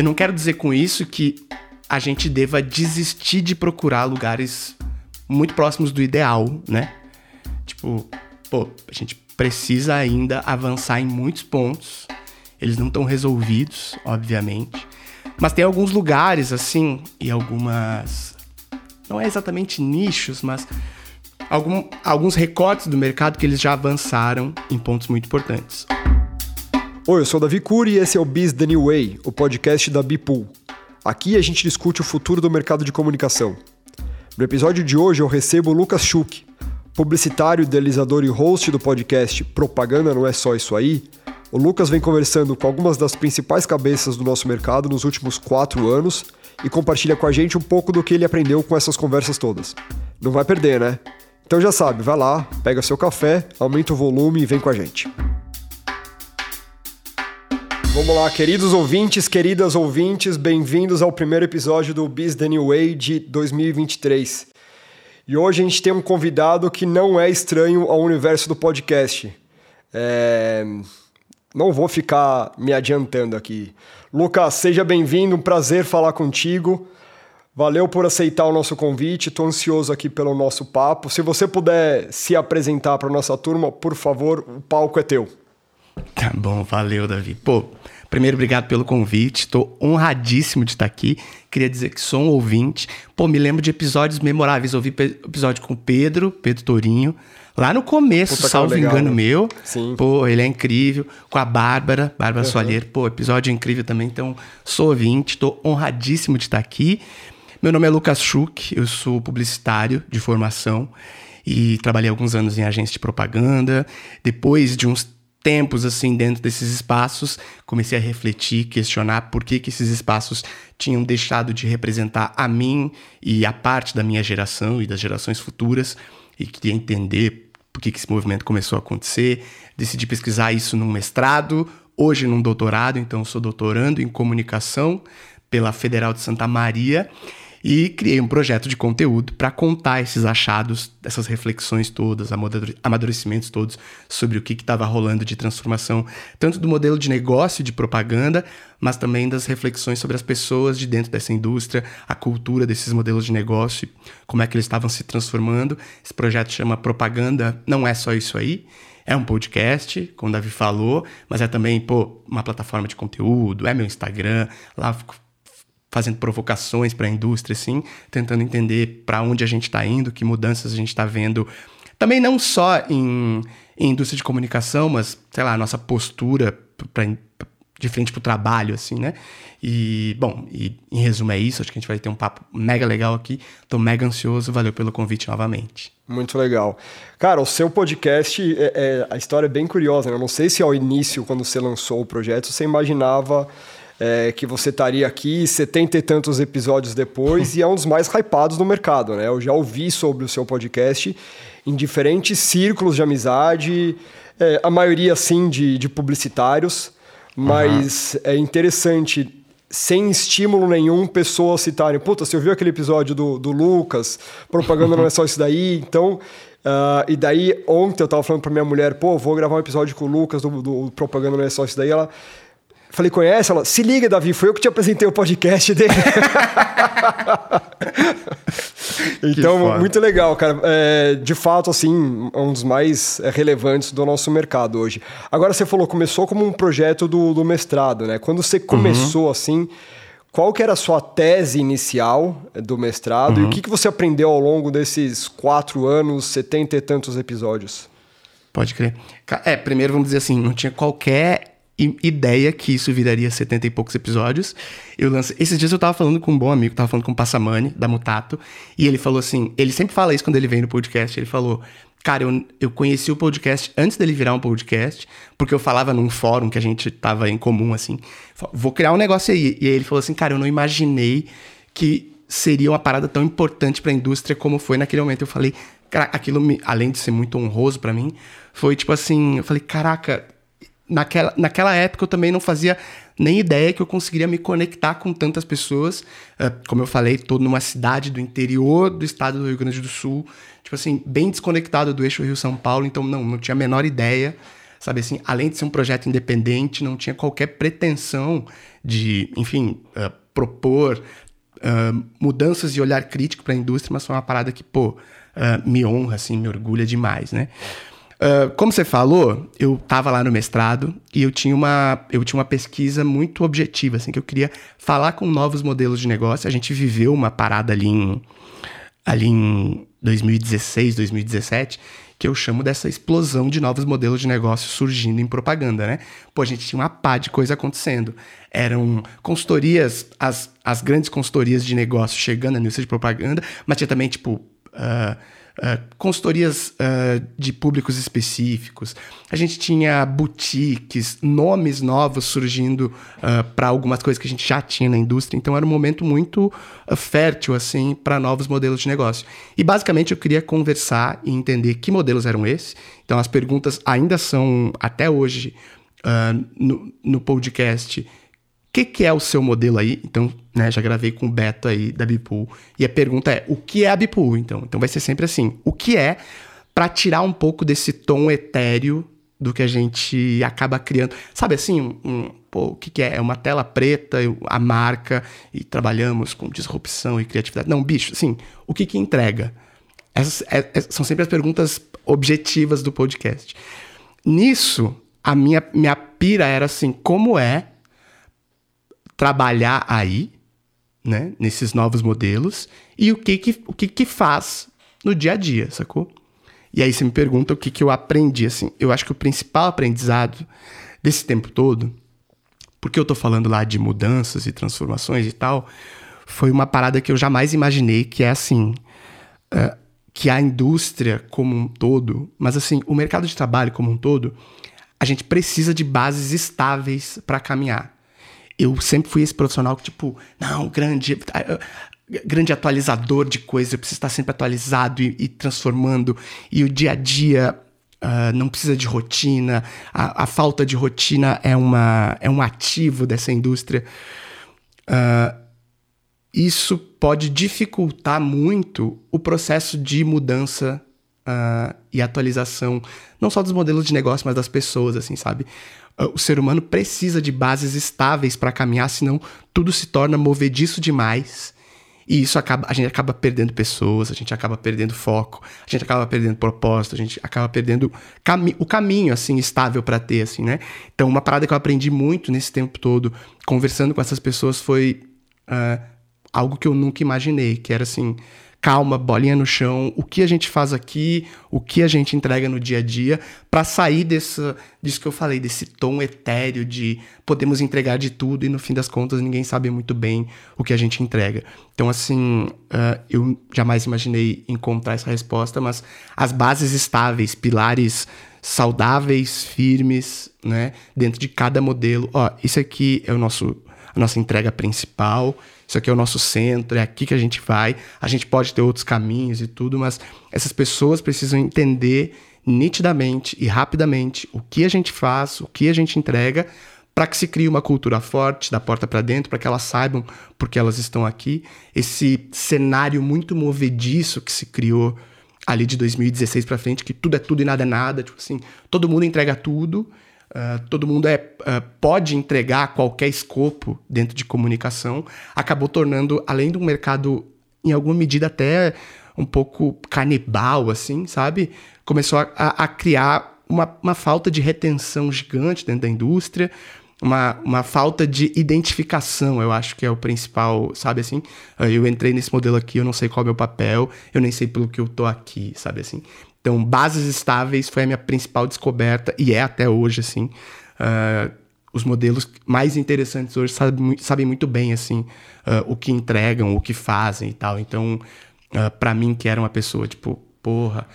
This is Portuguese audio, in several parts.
Eu não quero dizer com isso que a gente deva desistir de procurar lugares muito próximos do ideal, né? Tipo, pô, a gente precisa ainda avançar em muitos pontos. Eles não estão resolvidos, obviamente. Mas tem alguns lugares, assim, e algumas. Não é exatamente nichos, mas algum, alguns recortes do mercado que eles já avançaram em pontos muito importantes. Oi, eu sou o Davi Cury e esse é o Biz The New Way, o podcast da Bipool. Aqui a gente discute o futuro do mercado de comunicação. No episódio de hoje eu recebo o Lucas Schuch, publicitário, idealizador e host do podcast Propaganda Não É Só Isso Aí. O Lucas vem conversando com algumas das principais cabeças do nosso mercado nos últimos quatro anos e compartilha com a gente um pouco do que ele aprendeu com essas conversas todas. Não vai perder, né? Então já sabe, vai lá, pega seu café, aumenta o volume e vem com a gente. Vamos lá, queridos ouvintes, queridas ouvintes, bem-vindos ao primeiro episódio do Biz The New Way de 2023. E hoje a gente tem um convidado que não é estranho ao universo do podcast. É... Não vou ficar me adiantando aqui. Lucas, seja bem-vindo, um prazer falar contigo. Valeu por aceitar o nosso convite, estou ansioso aqui pelo nosso papo. Se você puder se apresentar para a nossa turma, por favor, o palco é teu. Tá bom, valeu, Davi. Pô, primeiro, obrigado pelo convite. Estou honradíssimo de estar aqui. Queria dizer que sou um ouvinte. Pô, me lembro de episódios memoráveis. Ouvi episódio com o Pedro, Pedro Tourinho. Lá no começo, Puta, salvo legal, engano né? meu. Sim. Pô, ele é incrível. Com a Bárbara, Bárbara uhum. Soalheiro. Pô, episódio incrível também. Então, sou ouvinte. Estou honradíssimo de estar aqui. Meu nome é Lucas Schuch. Eu sou publicitário de formação e trabalhei alguns anos em agência de propaganda. Depois de uns tempos assim dentro desses espaços, comecei a refletir, questionar por que, que esses espaços tinham deixado de representar a mim e a parte da minha geração e das gerações futuras e queria entender por que, que esse movimento começou a acontecer. Decidi pesquisar isso num mestrado, hoje num doutorado, então sou doutorando em comunicação pela Federal de Santa Maria e criei um projeto de conteúdo para contar esses achados, essas reflexões todas, amadurecimentos todos sobre o que estava rolando de transformação, tanto do modelo de negócio de propaganda, mas também das reflexões sobre as pessoas de dentro dessa indústria, a cultura desses modelos de negócio, como é que eles estavam se transformando. Esse projeto chama Propaganda Não É Só Isso Aí. É um podcast, como o Davi falou, mas é também, pô, uma plataforma de conteúdo, é meu Instagram, lá fazendo provocações para a indústria, assim, tentando entender para onde a gente está indo, que mudanças a gente está vendo. Também não só em, em, indústria de comunicação, mas, sei lá, a nossa postura pra, de frente para o trabalho, assim, né? E, bom, e, em resumo é isso. Acho que a gente vai ter um papo mega legal aqui. Tô mega ansioso. Valeu pelo convite novamente. Muito legal. Cara, o seu podcast, é, é, a história é bem curiosa. Né? Eu não sei se ao início, quando você lançou o projeto, você imaginava é, que você estaria aqui setenta e tantos episódios depois e é um dos mais hypados no mercado, né? Eu já ouvi sobre o seu podcast em diferentes círculos de amizade, é, a maioria, sim, de, de publicitários, mas uhum. é interessante sem estímulo nenhum, pessoas citarem, puta, você ouviu aquele episódio do, do Lucas, propaganda não é só isso daí, então... Uh, e daí, ontem eu tava falando pra minha mulher, pô, vou gravar um episódio com o Lucas do, do Propaganda Não É Só Isso Daí, ela... Falei, conhece? Ela, se liga, Davi, foi eu que te apresentei o podcast dele. então, muito legal, cara. É, de fato, assim, um dos mais é, relevantes do nosso mercado hoje. Agora, você falou, começou como um projeto do, do mestrado, né? Quando você começou, uhum. assim, qual que era a sua tese inicial do mestrado uhum. e o que, que você aprendeu ao longo desses quatro anos, setenta e tantos episódios? Pode crer. É, primeiro vamos dizer assim, não tinha qualquer ideia que isso viraria 70 e poucos episódios. Eu lancei... Esses dias eu tava falando com um bom amigo, tava falando com o Passamani, da Mutato, e ele falou assim: ele sempre fala isso quando ele vem no podcast. Ele falou. Cara, eu, eu conheci o podcast antes dele virar um podcast, porque eu falava num fórum que a gente tava em comum, assim. Vou criar um negócio aí. E aí ele falou assim: Cara, eu não imaginei que seria uma parada tão importante para a indústria como foi naquele momento. Eu falei, cara, aquilo, me, além de ser muito honroso para mim, foi tipo assim: eu falei, caraca, naquela, naquela época eu também não fazia nem ideia que eu conseguiria me conectar com tantas pessoas. Uh, como eu falei, estou numa cidade do interior do estado do Rio Grande do Sul, tipo assim, bem desconectado do eixo Rio-São Paulo, então não, não tinha a menor ideia, sabe assim, além de ser um projeto independente, não tinha qualquer pretensão de enfim, uh, propor uh, mudanças de olhar crítico para a indústria, mas foi uma parada que, pô, me honra, assim, me orgulha demais, né? Uh, como você falou, eu estava lá no mestrado e eu tinha, uma, eu tinha uma pesquisa muito objetiva, assim, que eu queria falar com novos modelos de negócio. A gente viveu uma parada ali em, ali em 2016, 2017, que eu chamo dessa explosão de novos modelos de negócio surgindo em propaganda, né? Pô, a gente tinha uma pá de coisa acontecendo. Eram consultorias, as, as grandes consultorias de negócio chegando na indústria de propaganda, mas tinha também, tipo... Uh, uh, consultorias uh, de públicos específicos. A gente tinha boutiques, nomes novos surgindo uh, ah, para algumas coisas que a gente já tinha na indústria. Então era um momento muito fértil assim para novos modelos de negócio. E basicamente eu queria conversar e entender que modelos eram esses. Então as perguntas ainda são até hoje no, no podcast que, que é o seu modelo aí? Então, né, já gravei com o Beto aí da Bipool. E a pergunta é: o que é a Bipool? Então, então vai ser sempre assim: o que é para tirar um pouco desse tom etéreo do que a gente acaba criando? Sabe assim, um, um pô, o que, que, é? É uma tela preta, a marca, e trabalhamos com disrupção e criatividade. Não, bicho, assim, o que, que entrega? Essas é, é, são sempre as perguntas objetivas do podcast. Nisso, a minha, minha pira era assim: como é trabalhar aí, né, nesses novos modelos, e o que que, o que que faz no dia a dia, sacou? E aí você me pergunta o que que eu aprendi, assim. Eu acho que o principal aprendizado desse tempo todo, porque eu tô falando lá de mudanças e transformações e tal, foi uma parada que eu jamais imaginei, que é assim, uh, que a indústria como um todo, mas assim, o mercado de trabalho como um todo, a gente precisa de bases estáveis para caminhar eu sempre fui esse profissional que, tipo, não, grande, grande atualizador de coisas, eu preciso estar sempre atualizado e, e transformando, e o dia a dia uh, não precisa de rotina, a, a, falta de rotina é, uma, é um ativo dessa indústria. Uh, isso pode dificultar muito o processo de mudança uh, e atualização, não só dos modelos de negócio, mas das pessoas, assim, sabe? O ser humano precisa de bases estáveis para caminhar, senão tudo se torna movediço demais. E isso acaba, a gente acaba perdendo pessoas, a gente acaba perdendo foco, a gente acaba perdendo propósito, a gente acaba perdendo cami o caminho assim estável para ter assim, né? Então, uma parada que eu aprendi muito nesse tempo todo conversando com essas pessoas foi uh, algo que eu nunca imaginei, que era assim, calma, bolinha no chão, o que a gente faz aqui, o que a gente entrega no dia a dia, para sair dessa, disso que eu falei, desse tom etéreo de podemos entregar de tudo e no fim das contas ninguém sabe muito bem o que a gente entrega. Então, assim, uh, eu jamais imaginei encontrar essa resposta, mas as bases estáveis, pilares saudáveis, firmes, né, dentro de cada modelo. Ó, isso aqui é o nosso a nossa entrega principal isso aqui é o nosso centro, é aqui que a gente vai. A gente pode ter outros caminhos e tudo, mas essas pessoas precisam entender nitidamente e rapidamente o que a gente faz, o que a gente entrega, para que se crie uma cultura forte da porta para dentro, para que elas saibam por que elas estão aqui. Esse cenário muito movediço que se criou ali de 2016 para frente, que tudo é tudo e nada é nada, tipo assim, todo mundo entrega tudo Uh, todo mundo é, uh, pode entregar qualquer escopo dentro de comunicação, acabou tornando, além de um mercado, em alguma medida, até um pouco canibal, assim, sabe? Começou a, a criar uma, uma falta de retenção gigante dentro da indústria, uma, uma falta de identificação, eu acho que é o principal, sabe assim? Ah, eu entrei nesse modelo aqui, eu não sei qual é o meu papel, eu nem sei pelo que eu tô aqui, sabe assim? Então, bases estáveis foi a minha principal descoberta e é até hoje, assim. Uh, os modelos mais interessantes hoje sabem, sabem muito bem, assim, uh, o que entregam, o que fazem e tal. Então, uh, ah, para mim, que era uma pessoa, tipo, porra,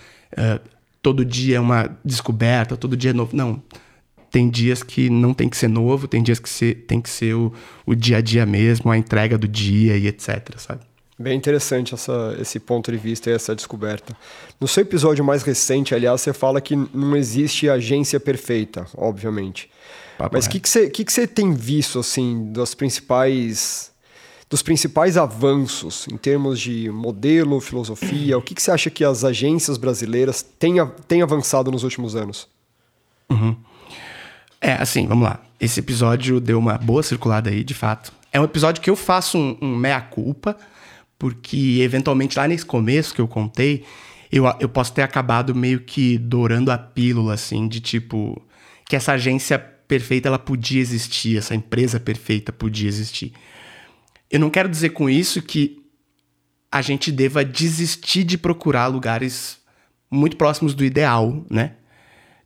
todo dia é uma descoberta, todo dia é novo. Não, tem dias que não tem que ser novo, tem dias que ser, tem que ser o, o dia a dia mesmo, a entrega do dia e etc, sabe? Bem interessante essa, esse ponto de vista e essa descoberta. No seu episódio mais recente, aliás, você fala que não existe agência perfeita, obviamente. Papo Mas o que, que, você, que, que você tem visto, assim, das principais, dos principais avanços em termos de modelo, filosofia? O que, que você acha que as agências brasileiras têm, têm avançado nos últimos anos? Uhum. É, assim, vamos lá. Esse episódio deu uma boa circulada aí, de fato. É um episódio que eu faço um, um meia-culpa, porque eventualmente lá nesse começo que eu contei, eu, eu posso ter acabado meio que dourando a pílula, assim, de tipo, que essa agência perfeita ela podia existir, essa empresa perfeita podia existir. Eu não quero dizer com isso que a gente deva desistir de procurar lugares muito próximos do ideal, né?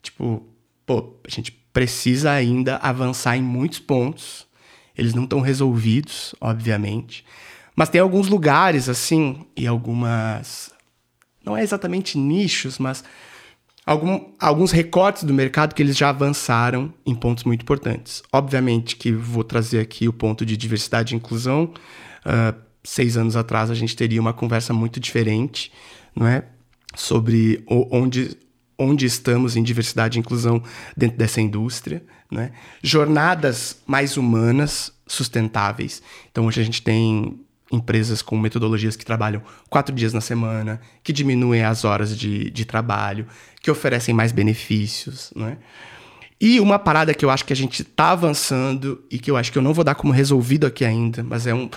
Tipo, pô, a gente precisa ainda avançar em muitos pontos. Eles não estão resolvidos, obviamente. Mas tem alguns lugares, assim, e algumas. Não é exatamente nichos, mas algum, alguns recortes do mercado que eles já avançaram em pontos muito importantes. Obviamente que vou trazer aqui o ponto de diversidade e inclusão. Uh, seis anos atrás a gente teria uma conversa muito diferente, não é? Sobre onde, onde estamos em diversidade e inclusão dentro dessa indústria, né? Jornadas mais humanas, sustentáveis. Então hoje a gente tem empresas com metodologias que trabalham quatro dias na semana, que diminuem as horas de, de trabalho, que oferecem mais benefícios, né? E uma parada que eu acho que a gente está avançando e que eu acho que eu não vou dar como resolvido aqui ainda, mas é um,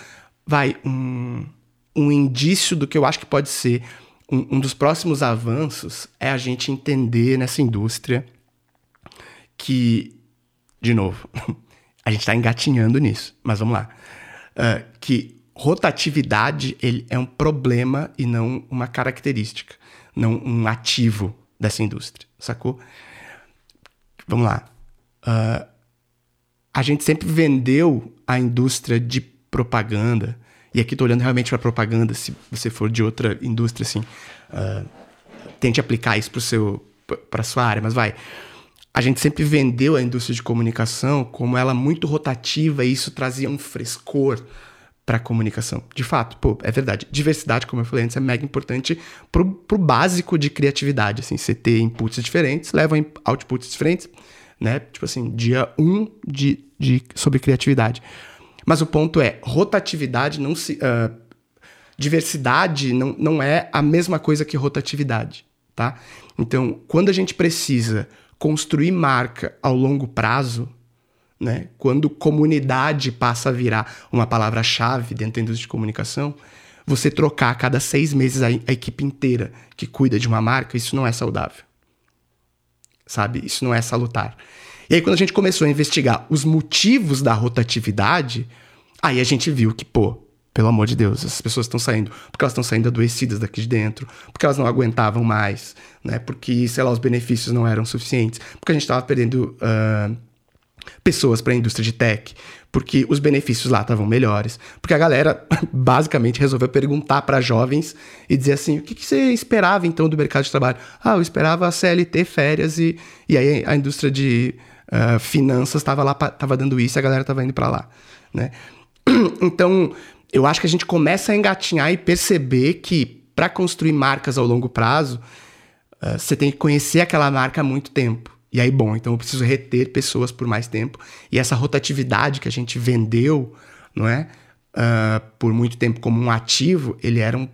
vai, um, um indício do que eu acho que pode ser um, um dos próximos avanços é a gente entender nessa indústria que, de novo, a gente está engatinhando nisso, mas vamos lá, uh, que rotatividade ele é um problema e não uma característica, não um ativo dessa indústria, sacou? Vamos lá. Uh, a gente sempre vendeu a indústria de propaganda, e aqui estou olhando realmente para propaganda, se você for de outra indústria, assim, uh, tente aplicar isso para a sua área, mas vai. A gente sempre vendeu a indústria de comunicação como ela muito rotativa e isso trazia um frescor para comunicação. De fato, pô, é verdade. Diversidade, como eu falei antes, é mega importante pro, pro básico de criatividade, assim, você ter inputs diferentes, leva outputs diferentes, né? Tipo assim, dia 1 um de, de, sobre criatividade. Mas o ponto é, rotatividade não se... Uh, diversidade não, não é a mesma coisa que rotatividade, tá? Então, quando a gente precisa construir marca ao longo prazo, né? Quando comunidade passa a virar uma palavra-chave dentro da indústria de comunicação, você trocar a cada seis meses a, a, equipe inteira que cuida de uma marca, isso não é saudável. Sabe? Isso não é salutar. E aí, quando a gente começou a investigar os motivos da rotatividade, aí a gente viu que, pô, pelo amor de Deus, essas pessoas estão saindo porque elas estão saindo adoecidas daqui de dentro, porque elas não aguentavam mais, né? Porque, sei lá, os benefícios não eram suficientes, porque a gente estava perdendo. Uh, pessoas para a indústria de tech, porque os benefícios lá estavam melhores, porque a galera basicamente resolveu perguntar para jovens e dizer assim: o que, que, você esperava então do mercado de trabalho? Ah, eu esperava CLT, férias e, e aí a indústria de uh, finanças estava lá, tava dando isso e a galera estava indo para lá, né? Então, eu acho que a gente começa a engatinhar e perceber que para construir marcas ao longo prazo, uh, você tem que conhecer aquela marca há muito tempo. E aí, bom, então eu preciso reter pessoas por mais tempo. E essa rotatividade que a gente vendeu, não é? Uh, por muito tempo como um ativo, ele era um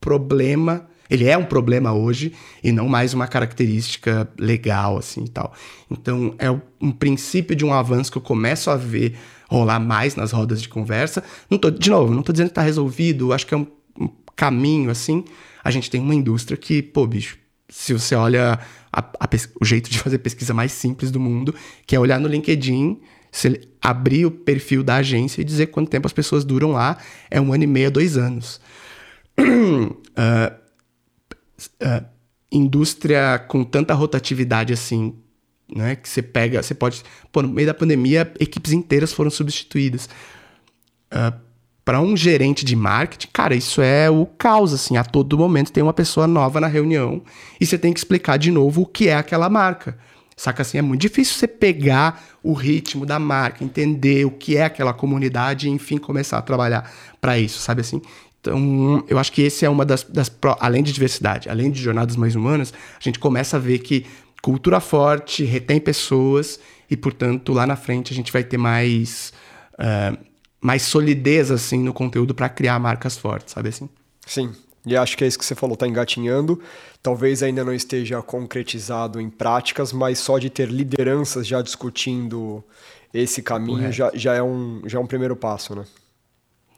problema. Ele é um problema hoje e não mais uma característica legal, assim e tal. Então, é um princípio de um avanço que eu começo a ver rolar mais nas rodas de conversa. Não tô, de novo, não estou dizendo que está resolvido, acho que é um, um caminho, assim. A gente tem uma indústria que, pô, bicho, se você olha a, a, o jeito de fazer pesquisa mais simples do mundo, que é olhar no LinkedIn, abrir o perfil da agência e dizer quanto tempo as pessoas duram lá, é um ano e meio, dois anos. uh, uh, indústria com tanta rotatividade assim, né, que você pega, você pode, pô, no meio da pandemia, equipes inteiras foram substituídas. Uh, para um gerente de marketing, cara, isso é o caos, assim. A todo momento tem uma pessoa nova na reunião e você tem que explicar de novo o que é aquela marca. Saca assim, é muito difícil você pegar o ritmo da marca, entender o que é aquela comunidade e, enfim, começar a trabalhar para isso, sabe assim? Então, eu acho que esse é uma das, das. Além de diversidade, além de jornadas mais humanas, a gente começa a ver que cultura forte retém pessoas e, portanto, lá na frente a gente vai ter mais. Uh, mais solidez assim no conteúdo para criar marcas fortes, sabe assim? Sim. E acho que é isso que você falou, está engatinhando. Talvez ainda não esteja concretizado em práticas, mas só de ter lideranças já discutindo esse caminho já, já, é um, já é um primeiro passo, né?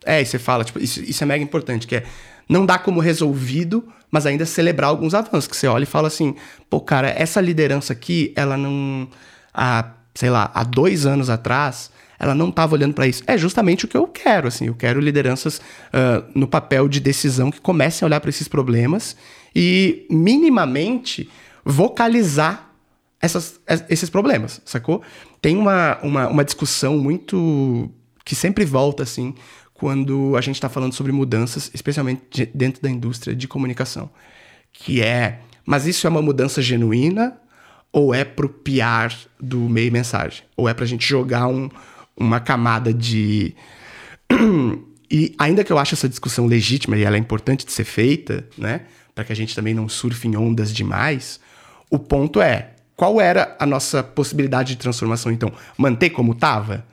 É, e você fala, tipo, isso, isso é mega importante, que é não dá como resolvido, mas ainda celebrar alguns avanços. Que você olha e fala assim, pô, cara, essa liderança aqui, ela não. Há, sei lá, há dois anos atrás, ela não estava olhando para isso. É justamente o que eu quero, assim. Eu quero lideranças uh, no papel de decisão que comecem a olhar para esses problemas e minimamente vocalizar essas, esses problemas, sacou? Tem uma, uma, uma discussão muito. que sempre volta, assim, quando a gente está falando sobre mudanças, especialmente dentro da indústria de comunicação, que é, mas isso é uma mudança genuína ou é pro PR do meio mensagem? Ou é para a gente jogar um, uma camada de... e ainda que eu ache essa discussão legítima e ela é importante de ser feita, né, para que a gente também não surfe em ondas demais, o ponto é, qual era a nossa possibilidade de transformação então? Manter como estava?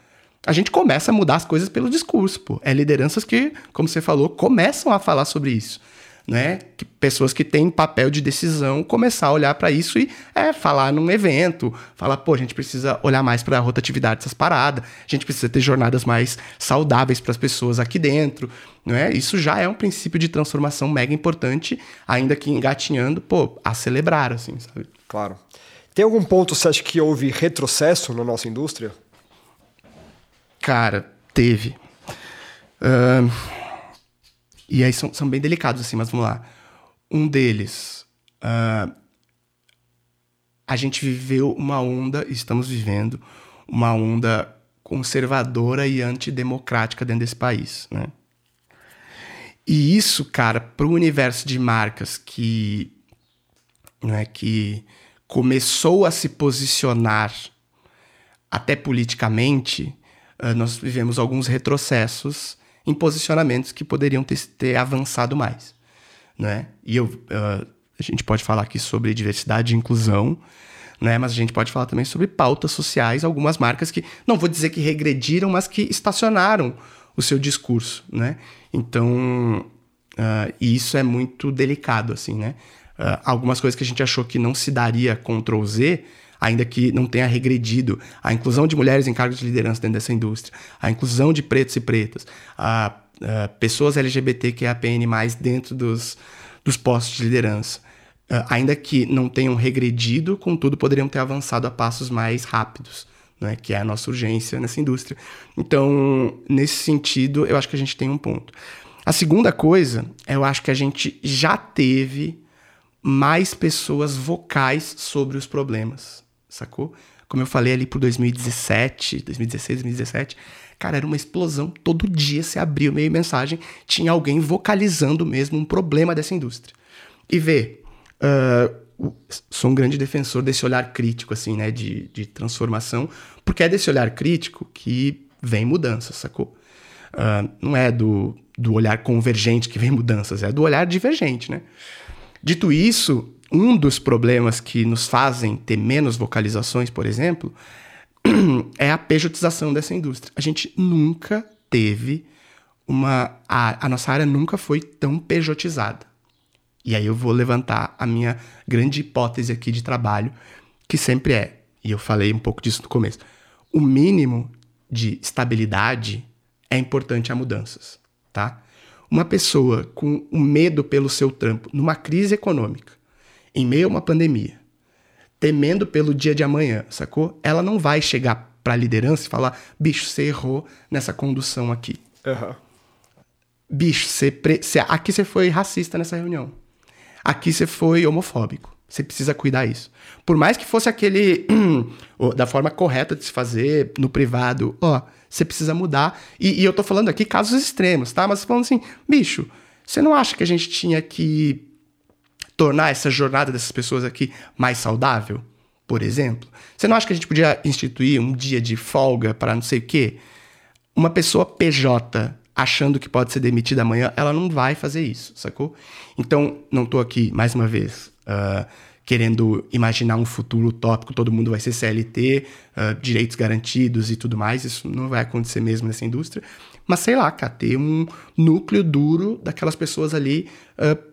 a gente começa a mudar as coisas pelo discurso, pô. É lideranças que, como você falou, começam a falar sobre isso. Né? Que pessoas que têm papel de decisão começar a olhar para isso e é, falar num evento, falar, pô, a gente precisa olhar mais para a rotatividade dessas paradas, a gente precisa ter jornadas mais saudáveis para as pessoas aqui dentro, né? Isso já é um princípio de transformação mega importante, ainda que engatinhando, pô, a celebrar, assim, sabe? Claro. Tem algum ponto você acha que houve retrocesso na nossa indústria? Cara, teve. Uh, e aí são, são bem delicados, assim, mas vamos lá. Um deles. Uh, a gente viveu uma onda, estamos vivendo uma onda conservadora e antidemocrática dentro desse país, né? E isso, cara, para o universo de marcas que, né, que começou a se posicionar até politicamente, uh, nós vivemos alguns retrocessos em posicionamentos que poderiam ter, ter avançado mais. Né? E eu, uh, a gente pode falar aqui sobre diversidade e inclusão, né? mas a gente pode falar também sobre pautas sociais, algumas marcas que, não vou dizer que regrediram, mas que estacionaram o seu discurso. Né? Então, uh, isso é muito delicado. assim, né? Uh, algumas coisas que a gente achou que não se daria Ctrl Z, ainda que não tenha regredido, a inclusão de mulheres em cargos de liderança dentro dessa indústria, a inclusão de pretos e pretas, a, a pessoas LGBT que é a PN+, dentro dos, dos postos de liderança. Uh, ainda que não tenham regredido, contudo, poderiam ter avançado a passos mais rápidos, né, que é a nossa urgência nessa indústria. Então, nesse sentido, eu acho que a gente tem um ponto. A segunda coisa, eu acho que a gente já teve mais pessoas vocais sobre os problemas sacou? Como eu falei ali por 2017, 2016, 2017, cara, era uma explosão. Todo dia você abria o meio mensagem, tinha alguém vocalizando mesmo um problema dessa indústria. E vê, uh, sou um grande defensor desse olhar crítico, assim, né, de, de transformação, porque é desse olhar crítico que vem mudança, sacou? Uh, não é do, do olhar convergente que vem mudanças, é do olhar divergente, né? Dito isso, um dos problemas que nos fazem ter menos vocalizações, por exemplo, é a pejotização dessa indústria. A gente nunca teve uma. A, a, nossa área nunca foi tão pejotizada. E aí eu vou levantar a minha grande hipótese aqui de trabalho, que sempre é, e eu falei um pouco disso no começo, o mínimo de estabilidade é importante a mudanças, tá? Uma pessoa com o medo pelo seu trampo numa crise econômica, em meio a uma pandemia, temendo pelo dia de amanhã, sacou? Ela não vai chegar para a liderança e falar: bicho, você errou nessa condução aqui. Uhum. Bicho, você, pre... aqui você foi racista nessa reunião. Aqui você foi homofóbico. Você precisa cuidar isso. Por mais que fosse aquele da forma correta de se fazer no privado, ó, você precisa mudar. E, e, eu tô falando aqui casos extremos, tá? Mas falando assim, bicho, você não acha que a gente tinha que tornar essa jornada dessas pessoas aqui mais saudável, por exemplo? Você não acha que a gente podia instituir um dia de folga para não sei o quê? Uma pessoa PJ achando que pode ser demitida amanhã, ela não vai fazer isso, sacou? Então, não estou aqui, mais uma vez, uh, querendo imaginar um futuro utópico, todo mundo vai ser CLT, uh, direitos garantidos e tudo mais, isso não vai acontecer mesmo nessa indústria. Mas sei lá, cara, ter um núcleo duro daquelas pessoas ali uh,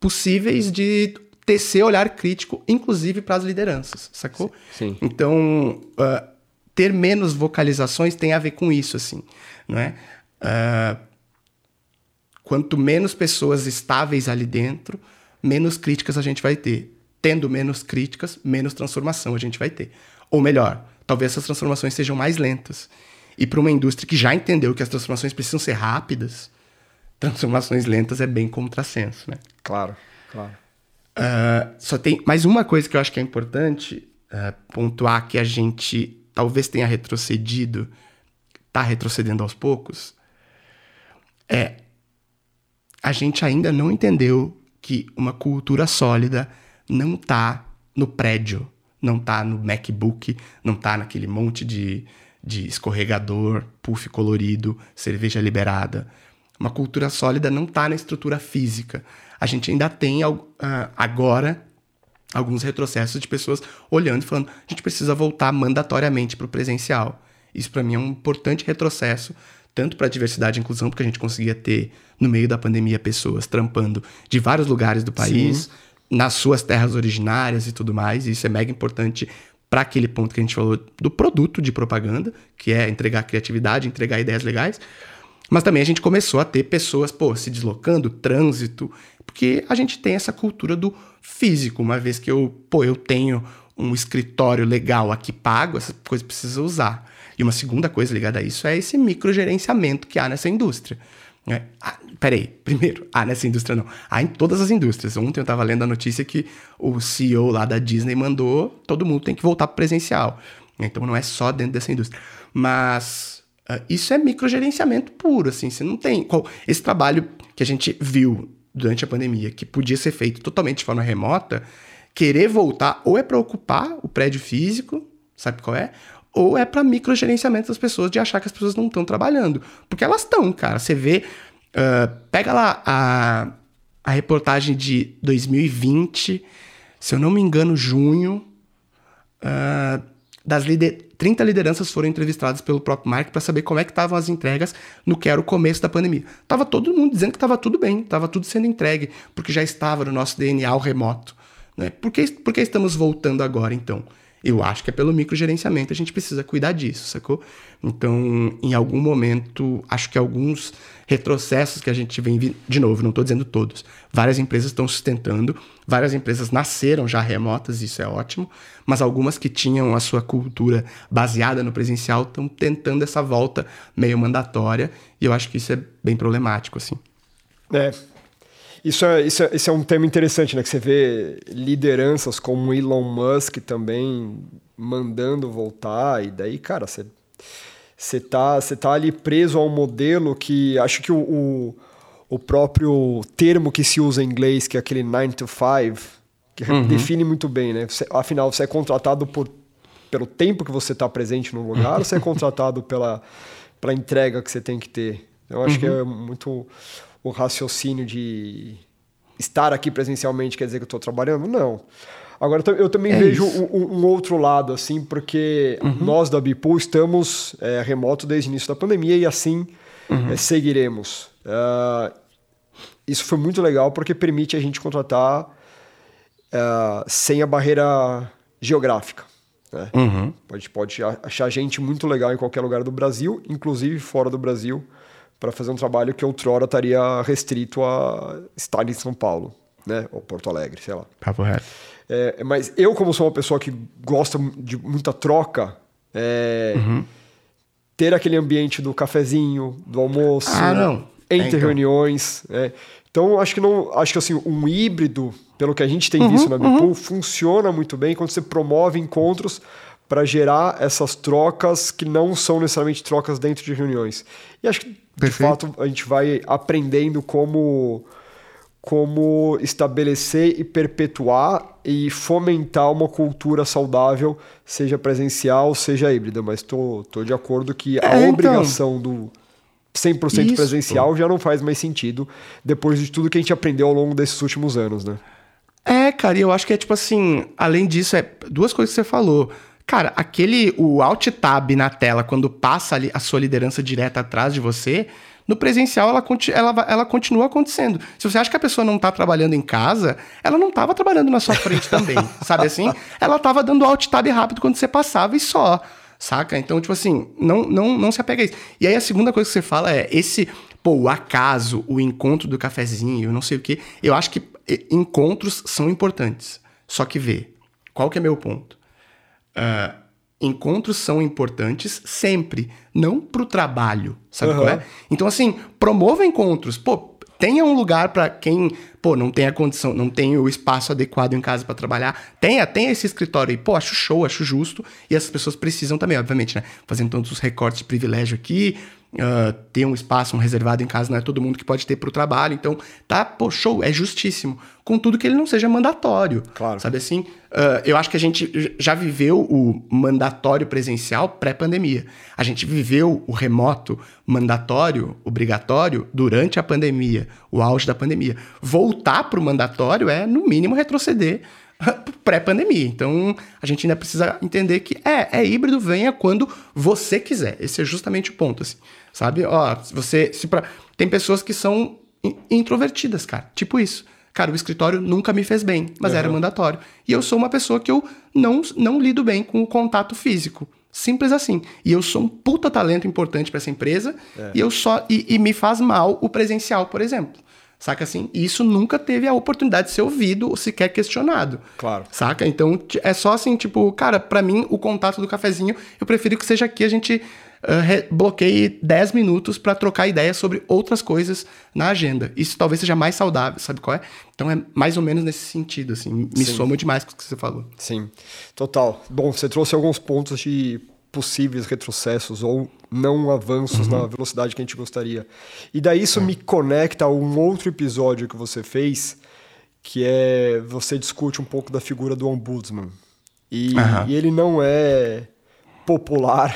possíveis de tecer olhar crítico, inclusive para as lideranças, sacou? Sim. Então, uh, ter menos vocalizações tem a ver com isso, assim, não é? Uh, quanto menos pessoas estáveis ali dentro, menos críticas a gente vai ter. Tendo menos críticas, menos transformação a gente vai ter. Ou melhor, talvez essas transformações sejam mais lentas. E para uma indústria que já entendeu que as transformações precisam ser rápidas, transformações lentas é bem contrassenso, né? Claro, claro. Uh, só tem mais uma coisa que eu acho que é importante uh, pontuar que a gente talvez tenha retrocedido, está retrocedendo aos poucos, é a gente ainda não entendeu que uma cultura sólida não está no prédio, não está no MacBook, não está naquele monte de, de escorregador, puff colorido, cerveja liberada. Uma cultura sólida não está na estrutura física. A gente ainda tem uh, agora alguns retrocessos de pessoas olhando e falando: a gente precisa voltar mandatoriamente para o presencial. Isso para mim é um importante retrocesso, tanto para a diversidade e inclusão, porque a gente conseguia ter no meio da pandemia pessoas trampando de vários lugares do país, Sim. nas suas terras originárias e tudo mais. E isso é mega importante para aquele ponto que a gente falou do produto de propaganda, que é entregar criatividade, entregar ideias legais. Mas também a gente começou a ter pessoas, pô, se deslocando, trânsito, porque a gente tem essa cultura do físico, uma vez que eu, pô, eu tenho um escritório legal aqui pago, essa coisa precisa usar. E uma segunda coisa ligada a isso é esse microgerenciamento que há nessa indústria. É, ah, peraí, primeiro, ah, nessa indústria não. Há em todas as indústrias. Ontem eu estava lendo a notícia que o CEO lá da Disney mandou todo mundo tem que voltar para presencial. Então não é só dentro dessa indústria. Mas isso é microgerenciamento puro, assim, você não tem... Qual, esse trabalho que a gente viu durante a pandemia, que podia ser feito totalmente de forma remota, querer voltar ou é para ocupar o prédio físico, sabe qual é? Ou é para microgerenciamento das pessoas, de achar que as pessoas não estão trabalhando. Porque elas estão, cara. Você vê... Uh, pega lá a, a reportagem de 2020, se eu não me engano, junho... Uh, das lider 30 lideranças foram entrevistadas pelo próprio Mark para saber como é que estavam as entregas no que era o começo da pandemia. Tava todo mundo dizendo que estava tudo bem, estava tudo sendo entregue, porque já estava no nosso DNA o remoto. Né? Por, que, por que estamos voltando agora, então? Eu acho que é pelo microgerenciamento, a gente precisa cuidar disso, sacou? Então, em algum momento, acho que alguns retrocessos que a gente vem, de novo, não estou dizendo todos, várias empresas estão sustentando, várias empresas nasceram já remotas, isso é ótimo, mas algumas que tinham a sua cultura baseada no presencial estão tentando essa volta meio mandatória, e eu acho que isso é bem problemático, assim. É, isso é, isso, é, isso é um tema interessante, né? Que você vê lideranças como Elon Musk também mandando voltar, e daí, cara, você, você, tá, você tá ali preso a um modelo que acho que o, o, o próprio termo que se usa em inglês, que é aquele 9 to 5, que uhum. define muito bem, né? Você, afinal, você é contratado por, pelo tempo que você está presente no lugar ou você é contratado pela, pela entrega que você tem que ter? Eu acho uhum. que é muito o raciocínio de estar aqui presencialmente quer dizer que eu estou trabalhando? Não. Agora, eu também é vejo um, um, outro lado, assim, porque uhum. nós da Bipool estamos é, remoto desde o início da pandemia e assim uhum. é, seguiremos. Uh, isso foi muito legal porque permite a gente contratar uh, sem a barreira geográfica. Né? Uhum. A gente pode achar gente muito legal em qualquer lugar do Brasil, inclusive fora do Brasil para fazer um trabalho que outrora estaria restrito a estar em São Paulo, né? Ou Porto Alegre, sei lá. Papo reto. É, mas eu, como sou uma pessoa que gosta de muita troca, é, uhum. ter aquele ambiente do cafezinho, do almoço, ah, entre é, então. reuniões. É. Então, acho que não, acho que assim, um híbrido, pelo que a gente tem uhum, visto na Bipool, uhum. funciona muito bem quando você promove encontros para gerar essas trocas que não são necessariamente trocas dentro de reuniões. E acho que, de Perfeito. fato, a gente vai aprendendo como, como estabelecer e perpetuar e fomentar uma cultura saudável, seja presencial, seja híbrida. Mas estou tô, tô de acordo que a é, então. obrigação então... do 100% Isso. presencial já não faz mais sentido depois de tudo que a gente aprendeu ao longo desses últimos anos, né? É, cara, e eu acho que é tipo assim, além disso, é duas coisas que você falou. Cara, aquele o alt tab na tela quando passa ali a sua liderança direta atrás de você, No presencial, ela, ela, ela continua acontecendo. Se você acha que a pessoa não está trabalhando em casa, ela não estava trabalhando na sua frente também, sabe assim? Ela estava dando alt tab rápido quando você passava e só, saca? Então, tipo assim, não, não, não se apega a isso. E aí a segunda coisa que você fala é esse, pô, o acaso, o encontro do cafezinho, não sei o quê. Eu acho que encontros são importantes. Só que vê, qual que é meu ponto? Uh, encontros são importantes sempre, não pro trabalho, sabe uhum. qual é? Então, assim, promova encontros. Pô, tenha um lugar para quem, pô, não tem a condição, não tem o espaço adequado em casa para trabalhar. Tenha, tenha esse escritório aí. Pô, acho show, acho justo. E essas pessoas precisam também, obviamente, né? Fazendo todos os recortes de privilégio aqui, uh, ter um espaço um reservado em casa não é todo mundo que pode ter para o trabalho. Então, tá, pô, show, é justíssimo. Contudo que ele não seja mandatório. Claro. Sabe assim? Uh, eu acho que a gente já viveu o mandatório presencial pré-pandemia. A gente viveu o remoto mandatório, obrigatório, durante a pandemia, o auge da pandemia. Voltar para o mandatório é, no mínimo, retroceder pré-pandemia. Então, a gente ainda precisa entender que é, é híbrido, venha quando você quiser. Esse é justamente o ponto, assim. Sabe? Ó, você. Se pra... Tem pessoas que são introvertidas, cara. Tipo isso. Cara, o escritório nunca me fez bem, mas uhum. era mandatório. E eu sou uma pessoa que eu não, não lido bem com o contato físico. Simples assim. E eu sou um puta talento importante para essa empresa é. e eu só e, e, me faz mal o presencial, por exemplo. Saca assim? E isso nunca teve a oportunidade de ser ouvido ou sequer questionado. Claro. Saca? Então é só assim, tipo, cara, para mim o contato do cafezinho, eu prefiro que seja aqui a gente uh, bloqueie 10 minutos para trocar ideias sobre outras coisas na agenda. Isso talvez seja mais saudável, sabe qual é? Então é mais ou menos nesse sentido, assim. Me Sim. soma demais com o que você falou. Sim, total. Bom, você trouxe alguns pontos de possíveis retrocessos ou não avanços uhum. na velocidade que a gente gostaria. E daí isso é. me conecta a um outro episódio que você fez, que é você discute um pouco da figura do ombudsman. E, uhum. e ele não é popular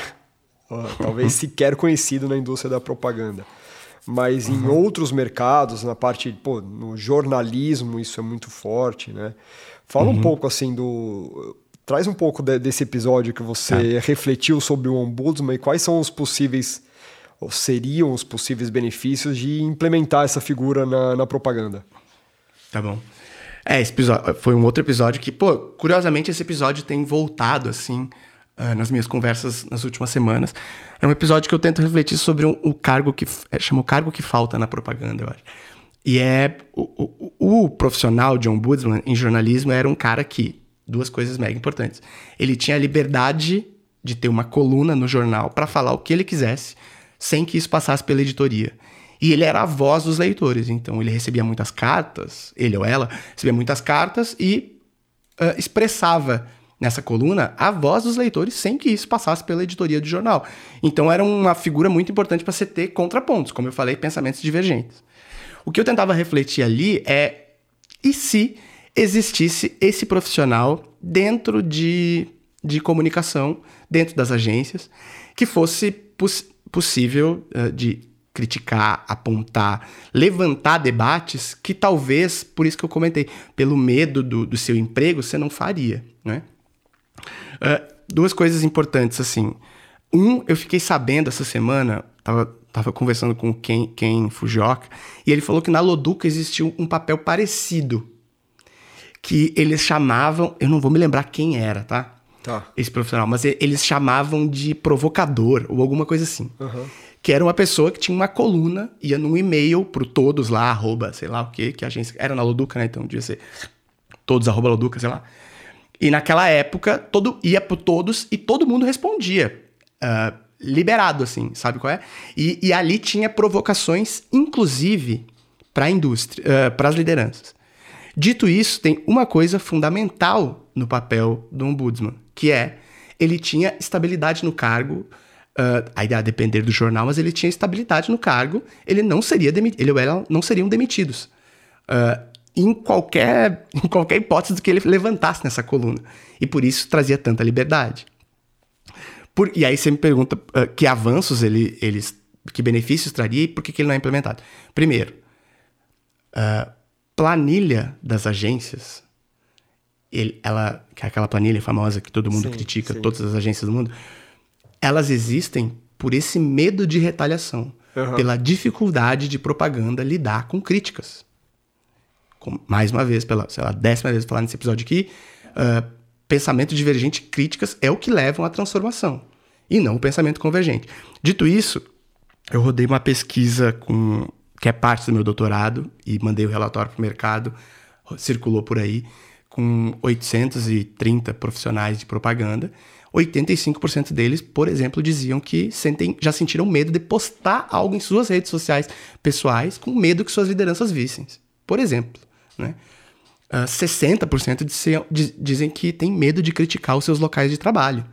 talvez sequer conhecido na indústria da propaganda. Mas em uhum. outros mercados, na parte, pô, no jornalismo, isso é muito forte, né? Fala uhum. um pouco assim do. Traz um pouco de, desse episódio que você tá. refletiu sobre o ombudsman e quais são os possíveis, ou seriam os possíveis benefícios de implementar essa figura na, na propaganda. Tá bom. É, esse episódio foi um outro episódio que, pô, curiosamente esse episódio tem voltado, assim, uh, nas minhas conversas nas últimas semanas. É um episódio que eu tento refletir sobre um, o cargo que. É, chama o cargo que falta na propaganda, eu acho. E é. O, o, o profissional de ombudsman em jornalismo era um cara que. Duas coisas mega importantes. Ele tinha a liberdade de ter uma coluna no jornal para falar o que ele quisesse, sem que isso passasse pela editoria. E ele era a voz dos leitores, então ele recebia muitas cartas, ele ou ela recebia muitas cartas e uh, expressava nessa coluna a voz dos leitores sem que isso passasse pela editoria do jornal. Então era uma figura muito importante para você ter contrapontos, como eu falei, pensamentos divergentes. O que eu tentava refletir ali é e se existisse esse profissional dentro de, de comunicação, dentro das agências, que fosse poss possível uh, de criticar, apontar, levantar debates que talvez, por isso que eu comentei, pelo medo do, do seu emprego, você não faria, né? Uh, duas coisas importantes, assim. Um, eu fiquei sabendo essa semana, tava, tava conversando com Ken, Ken Fujioka, e ele falou que na Loduca existia um papel parecido. Que eles chamavam, eu não vou me lembrar quem era, tá? Tá. Esse profissional, mas eles chamavam de provocador ou alguma coisa assim. Uhum. Que era uma pessoa que tinha uma coluna, ia num e-mail pro todos lá, arroba, sei lá o que, que a agência. Era na Loduca, né? Então devia ser todos arroba Loduca, sei lá. E naquela época, todo ia para todos e todo mundo respondia. Uh, liberado, assim, sabe qual é? E, e ali tinha provocações, inclusive, para a indústria, uh, para as lideranças. Dito isso, tem uma coisa fundamental no papel do ombudsman, que é ele tinha estabilidade no cargo, uh, aí a depender do jornal, mas ele tinha estabilidade no cargo, ele não seria demitido, ele ou ela não seriam demitidos. Uh, em qualquer, em qualquer hipótese que ele levantasse nessa coluna. E por isso trazia tanta liberdade. Por, e aí você me pergunta uh, que avanços ele, eles, que benefícios traria e por que, que ele não é implementado. Primeiro, uh, planilha das agências, ele, ela, que é aquela planilha famosa que todo mundo sim, critica, sim. todas as agências do mundo, elas existem por esse medo de retaliação. uhum. pela dificuldade de propaganda lidar com críticas. Com, mais uma vez, pela sei lá, décima vez falar nesse episódio aqui, uh, pensamento divergente e críticas é o que levam à transformação, e não o pensamento convergente. Dito isso, eu rodei uma pesquisa com que é parte do meu doutorado e mandei o relatório para o mercado, circulou por aí, com 830 profissionais de propaganda. 85% deles, por exemplo, diziam que sentem, já sentiram medo de postar algo em suas redes sociais pessoais com medo que suas lideranças vissem. Por exemplo, né? Uh, ah, 60% dizem que tem medo de criticar os seus locais de trabalho.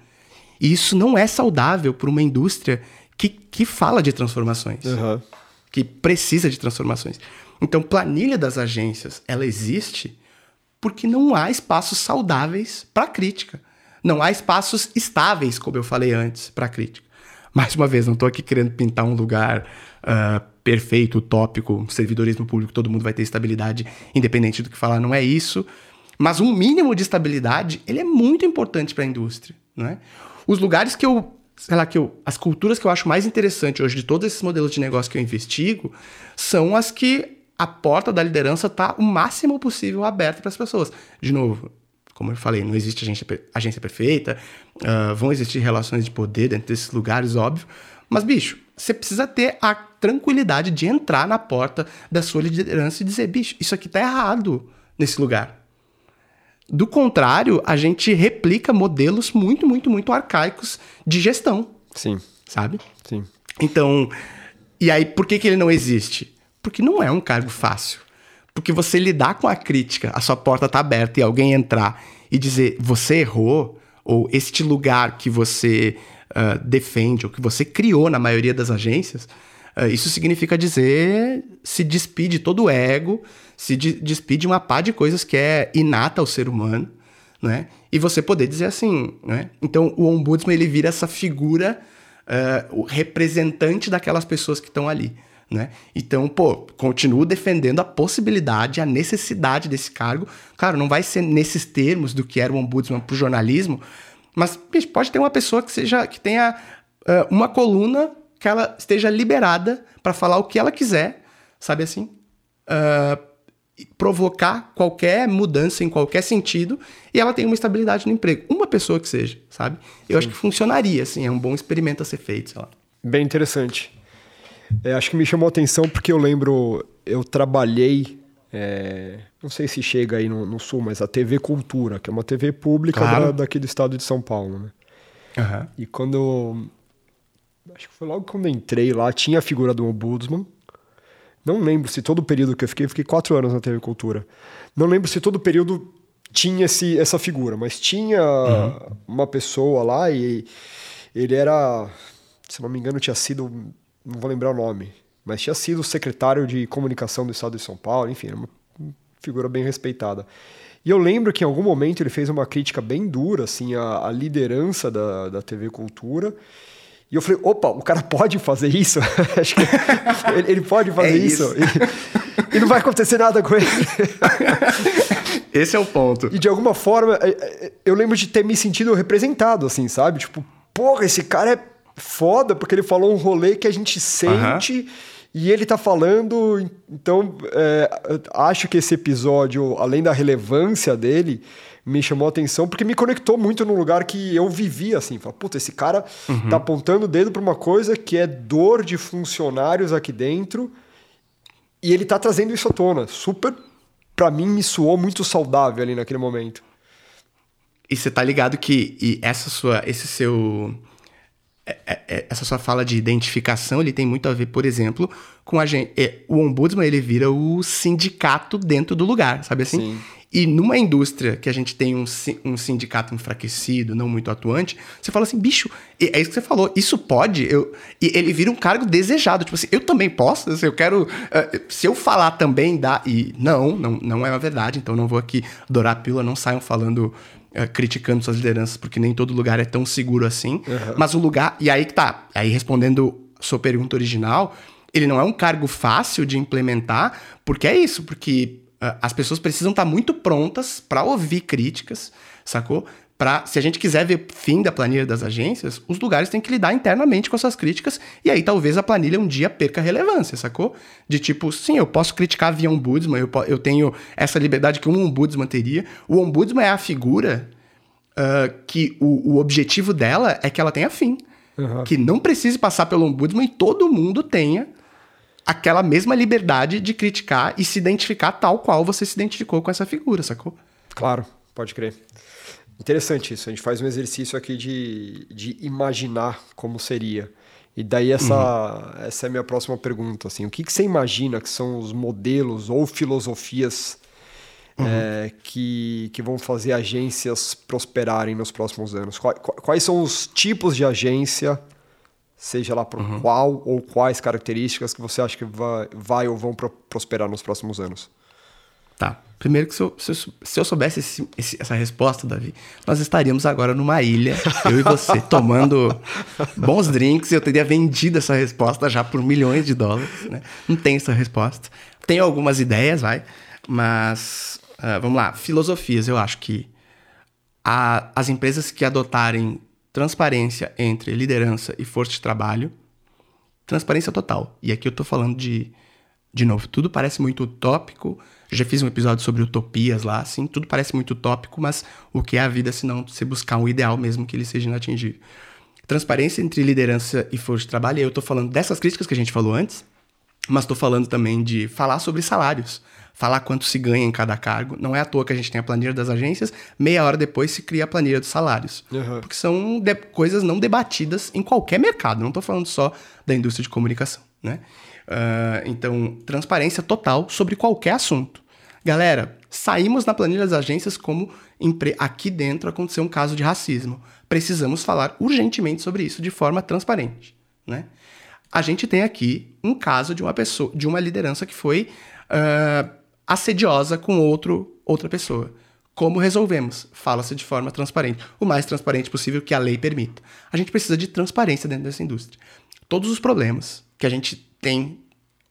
E isso não é saudável para uma indústria que, que fala de transformações, uhum. Que precisa de transformações. Então, planilha das agências, ela existe porque não há espaços saudáveis para crítica. Não há espaços estáveis, como eu falei antes, para crítica. Mais uma vez, não estou aqui querendo pintar um lugar uh, perfeito, utópico, servidorismo público, todo mundo vai ter estabilidade, independente do que falar, não é isso. Mas um mínimo de estabilidade, ele é muito importante para a indústria, não é? Os lugares que eu, sei lá, que eu, as culturas que eu acho mais interessante hoje de todos esses modelos de negócio que eu investigo, são as que a porta da liderança está o máximo possível aberta para as pessoas. De novo, como eu falei, não existe agência, agência perfeita, uh, vão existir relações de poder dentro desses lugares, óbvio. Mas, bicho, você precisa ter a tranquilidade de entrar na porta da sua liderança e dizer, bicho, isso aqui tá errado nesse lugar. Do contrário, a gente replica modelos muito, muito, muito arcaicos de gestão. Sim. Sabe? Sim. Então, e aí, por que, que ele não existe? Porque não é um cargo fácil. Porque você lidar com a crítica, a sua porta tá aberta e alguém entrar e dizer você errou, ou este lugar que você uh, defende, ou que você criou na maioria das agências, isso significa dizer se despide todo o ego, se de despide uma pá de coisas que é inata ao ser humano, né? E você poder dizer assim, né? Então o ombudsman ele vira essa figura, uh, o representante daquelas pessoas que estão ali. Né? Então, pô, continuo defendendo a possibilidade, a necessidade desse cargo. Claro, não vai ser nesses termos do que era o ombudsman para o jornalismo, mas pode ter uma pessoa que seja que tenha uh, uma coluna que ela esteja liberada para falar o que ela quiser, sabe assim? Uh, provocar qualquer mudança em qualquer sentido e ela tem uma estabilidade no emprego. Uma pessoa que seja, sabe? Eu Sim. acho que funcionaria, assim, é um bom experimento a ser feito, sei lá. Bem interessante. É, acho que me chamou a atenção porque eu lembro, eu trabalhei, é, não sei se chega aí no, no, Sul, mas a TV Cultura, que é uma TV pública claro. da, daqui do estado de São Paulo, né? Uhum. E quando. Acho que foi logo quando entrei lá, tinha a figura do Ombudsman. Não lembro se todo o período que eu fiquei, eu fiquei quatro anos na TV Cultura. Não lembro se todo o período tinha esse, essa figura, mas tinha uhum. uma pessoa lá e ele era, se não me engano, tinha sido não vou lembrar o nome, mas tinha sido secretário de comunicação do estado de São Paulo, enfim, era uma figura bem respeitada. E eu lembro que em algum momento ele fez uma crítica bem dura, assim, à, à liderança da, da TV Cultura. E eu falei, opa, o cara pode fazer isso? Acho que ele, ele pode fazer é isso. isso. E, e, não vai acontecer nada com ele. Esse é o ponto. E de alguma forma, é, é, eu lembro de ter me sentido representado, assim, sabe? Tipo, porra, esse cara é foda, porque ele falou um rolê que a gente sente. Uhum. E ele tá falando, então é, acho que esse episódio, além da relevância dele, me chamou a atenção porque me conectou muito num lugar que eu vivia assim. Fala, puta, esse cara uhum. tá apontando o dedo pra uma coisa que é dor de funcionários aqui dentro e ele tá trazendo isso à tona. Super, pra mim, me soou muito saudável ali naquele momento. E você tá ligado que essa sua, esse seu essa sua fala de identificação, ele tem muito a ver, por exemplo, com a gente. É, o ombudsman ele vira o sindicato dentro do lugar, sabe assim? Sim. E numa indústria que a gente tem um, um sindicato enfraquecido, não muito atuante, você fala assim, bicho, é isso que você falou, isso pode, eu, e ele vira um cargo desejado, tipo assim, eu também posso, assim, eu quero, uh, se eu falar também dá, e não, não, não é uma verdade, então não vou aqui adorar a pílula, não saiam falando uh, criticando suas lideranças, porque nem todo lugar é tão seguro assim. Uhum. Mas o lugar. E aí que tá. Aí respondendo sua pergunta original, ele não é um cargo fácil de implementar, porque é isso, porque uh, as pessoas precisam estar tá muito prontas para ouvir críticas, sacou? Pra, se a gente quiser ver fim da planilha das agências, os lugares têm que lidar internamente com essas críticas, e aí talvez a planilha um dia perca relevância, sacou? De tipo, sim, eu posso criticar via ombudsman, eu, eu tenho essa liberdade que um ombudsman teria. O ombudsman é a figura uh, que o, o objetivo dela é que ela tenha fim. Uhum. Que não precise passar pelo ombudsman e todo mundo tenha aquela mesma liberdade de criticar e se identificar tal qual você se identificou com essa figura, sacou? Claro, pode crer. Interessante isso. A gente faz um exercício aqui de, de imaginar como seria. E daí essa, uhum. essa é a minha próxima pergunta. Assim, o que, que você imagina que são os modelos ou filosofias uhum. é, que, que vão fazer agências prosperarem nos próximos anos? Quais, quais são os tipos de agência seja lá por uhum. qual ou quais características que você acha que vai, vai ou vão pro, prosperar nos próximos anos? Tá. Primeiro que se eu, se eu, se eu soubesse esse, esse, essa resposta, Davi, nós estaríamos agora numa ilha, eu e você, tomando bons drinks, e eu teria vendido essa resposta já por milhões de dólares, né? Não tem essa resposta. Tenho algumas ideias, vai, mas uh, vamos lá. Filosofias, eu acho que a, as empresas que adotarem transparência entre liderança e força de trabalho, transparência total. E aqui eu estou falando de, de novo, tudo parece muito utópico. Já fiz um episódio sobre utopias lá, assim, tudo parece muito utópico, mas o que é a vida se não você buscar um ideal mesmo que ele seja inatingível? Transparência entre liderança e força de trabalho, e eu estou falando dessas críticas que a gente falou antes, mas estou falando também de falar sobre salários falar quanto se ganha em cada cargo. Não é à toa que a gente tem a planilha das agências, meia hora depois se cria a planilha dos salários. Uhum. Porque são coisas não debatidas em qualquer mercado, não estou falando só da indústria de comunicação. Né? Uh, então, transparência total sobre qualquer assunto. Galera, saímos na planilha das agências como aqui dentro aconteceu um caso de racismo. Precisamos falar urgentemente sobre isso de forma transparente. Né? A gente tem aqui um caso de uma pessoa, de uma liderança que foi uh, assediosa com outro, outra pessoa. Como resolvemos? Fala-se de forma transparente, o mais transparente possível que a lei permita. A gente precisa de transparência dentro dessa indústria. Todos os problemas que a gente tem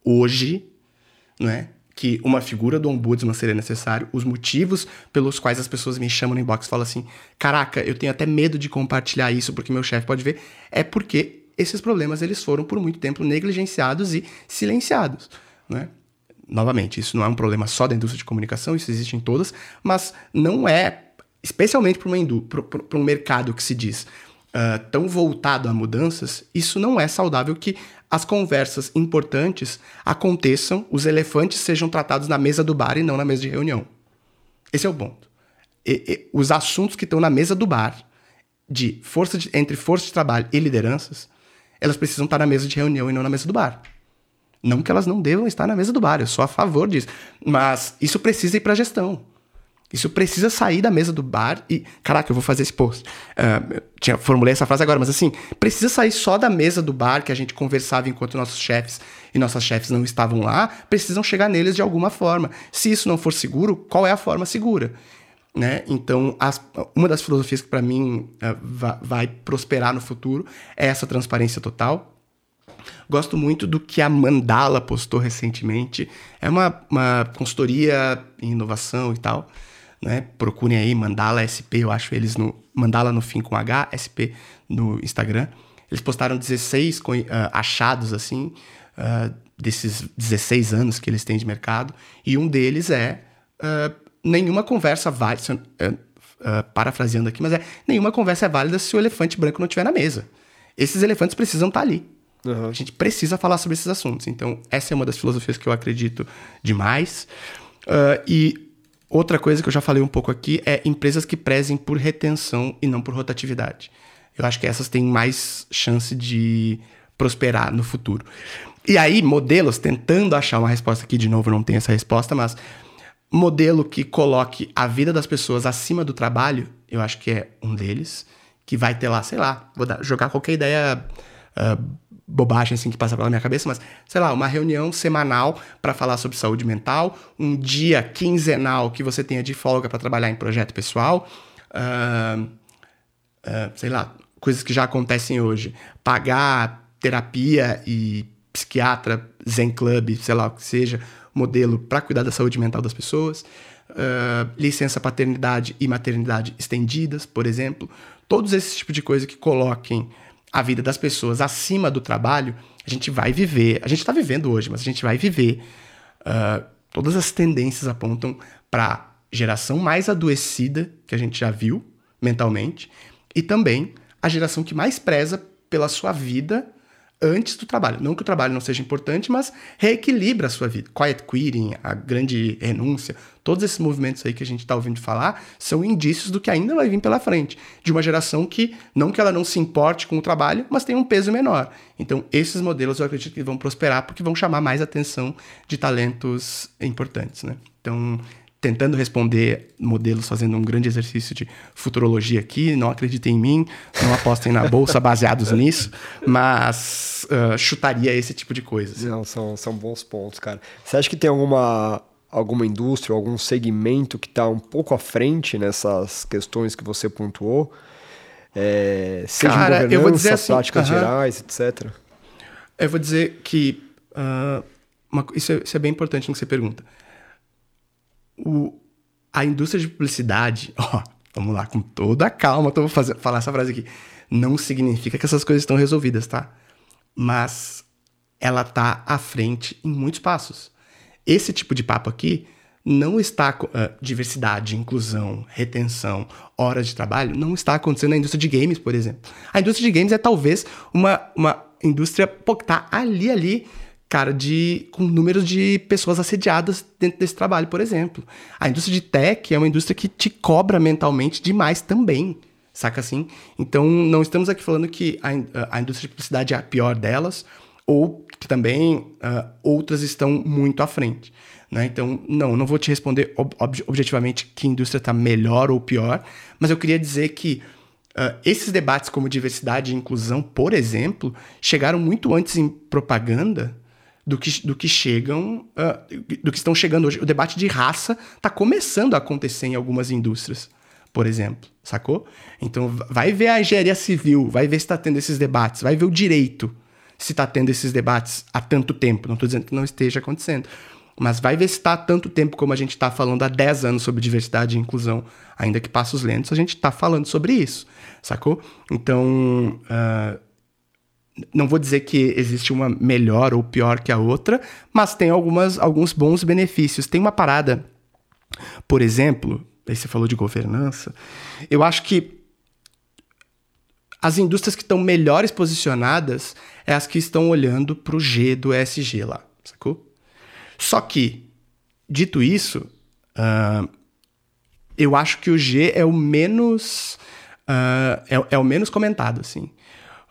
hoje, né, que uma figura do ombudsman seria necessário, os motivos pelos quais as pessoas me chamam no inbox e falam assim: caraca, eu tenho até medo de compartilhar isso porque meu chefe pode ver, é porque esses problemas eles foram por muito tempo negligenciados e silenciados, né? novamente, isso não é um problema só da indústria de comunicação, isso existe em todas, mas não é, especialmente para um mercado que se diz uh, tão voltado a mudanças, isso não é saudável que as conversas importantes aconteçam, os elefantes sejam tratados na mesa do bar e não na mesa de reunião. Esse é o ponto. E, e, os assuntos que estão na mesa do bar, de força de, entre força de trabalho e lideranças, elas precisam estar na mesa de reunião e não na mesa do bar. Não que elas não devam estar na mesa do bar, eu sou a favor disso. Mas isso precisa ir para a gestão. Isso precisa sair da mesa do bar e. Caraca, eu vou fazer esse post. Uh, tinha, formulei essa frase agora, mas assim, precisa sair só da mesa do bar que a gente conversava enquanto nossos chefes e nossas chefes não estavam lá, precisam chegar neles de alguma forma. Se isso não for seguro, qual é a forma segura? Né? Então, as, uma das filosofias que para mim uh, vai, vai prosperar no futuro é essa transparência total Gosto muito do que a Mandala postou recentemente. É uma, uma consultoria em inovação e tal. Né? Procurem aí Mandala SP, eu acho eles no Mandala no fim com H, SP no Instagram. Eles postaram 16 uh, achados assim uh, desses 16 anos que eles têm de mercado e um deles é uh, nenhuma conversa válida, parafraseando aqui, mas é nenhuma conversa é válida se o elefante branco não estiver na mesa. Esses elefantes precisam estar ali. Uhum. A gente precisa falar sobre esses assuntos. Então, essa é uma das filosofias que eu acredito demais. E outra coisa que eu já falei um pouco aqui é empresas que prezem por retenção e não por rotatividade. Eu acho que essas têm mais chance de prosperar no futuro. E aí, modelos, tentando achar uma resposta aqui, de novo, não tem essa resposta, mas modelo que coloque a vida das pessoas acima do trabalho, eu acho que é um deles, que vai ter lá, sei lá, vou dar, jogar qualquer ideia uh, bobagem assim que passa pela minha cabeça, mas sei lá, uma reunião semanal para falar sobre saúde mental, um dia quinzenal que você tenha de folga para trabalhar em projeto pessoal, uh, uh, sei lá, coisas que já acontecem hoje, pagar terapia e psiquiatra, Zen Club, sei lá o que seja, modelo para cuidar da saúde mental das pessoas. Uh, licença paternidade e maternidade estendidas, por exemplo. Todos esses tipos de coisa que coloquem a vida das pessoas acima do trabalho, a gente vai viver. A gente está vivendo hoje, mas a gente vai viver. Uh, todas as tendências apontam para geração mais adoecida que a gente já viu mentalmente e também a geração que mais preza pela sua vida antes do trabalho. Não que o trabalho não seja importante, mas reequilibra a sua vida. Quiet quitting, a grande renúncia, todos esses movimentos aí que a gente está ouvindo falar são indícios do que ainda vai vir pela frente. De uma geração que, não que ela não se importe com o trabalho, mas tem um peso menor. Então, esses modelos eu acredito que vão prosperar porque vão chamar mais atenção de talentos importantes, né? Então, tentando responder modelos fazendo um grande exercício de futurologia aqui. Não acreditem em mim, não apostem na bolsa baseados nisso, mas uh, chutaria esse tipo de coisa. Não, são, são bons pontos, cara. Você acha que tem alguma, alguma indústria, algum segmento que está um pouco à frente nessas questões que você pontuou? É, seja cara, eu vou dizer assim, práticas uh -huh. gerais, etc. Eu vou dizer que uh, uma, isso, é, isso é bem importante no que você pergunta o, a indústria de publicidade, ó, vamos lá, com toda a calma, vou fazer, falar essa frase aqui. Não significa que essas coisas estão resolvidas, tá? Mas ela tá à frente em muitos passos. Esse tipo de papo aqui não está uh, diversidade, inclusão, retenção, horas de trabalho, não está acontecendo na indústria de games, por exemplo. A indústria de games é talvez uma, uma indústria que tá ali ali cara, de com números de pessoas assediadas dentro desse trabalho, por exemplo. A indústria de tech é uma indústria que te cobra mentalmente demais também, saca assim? Então, não estamos aqui falando que a, a indústria de publicidade é a pior delas, ou que também uh, outras estão muito à frente. Né? Então, não, não vou te responder ob objetivamente que indústria está melhor ou pior, mas eu queria dizer que Uh, esses debates como diversidade e inclusão, por exemplo, chegaram muito antes em propaganda do que, do que chegam, uh, do que estão chegando hoje. O debate de raça está começando a acontecer em algumas indústrias, por exemplo, sacou? Então vai ver a engenharia civil, vai ver se está tendo esses debates, vai ver o direito se está tendo esses debates há tanto tempo. Não estou dizendo que não esteja acontecendo, mas vai ver se está há tanto tempo como a gente está falando há 10 anos sobre diversidade e inclusão, ainda que passos lentos, a gente está falando sobre isso, sacou? Então, uh, não vou dizer que existe uma melhor ou pior que a outra, mas tem algumas, alguns bons benefícios. Tem uma parada, por exemplo, aí você falou de governança, eu acho que as indústrias que estão melhores posicionadas é as que estão olhando para o G do ESG lá, sacou? Só que, dito isso, uh, eu acho que o G é o menos. Uh, é, é, o menos comentado, assim.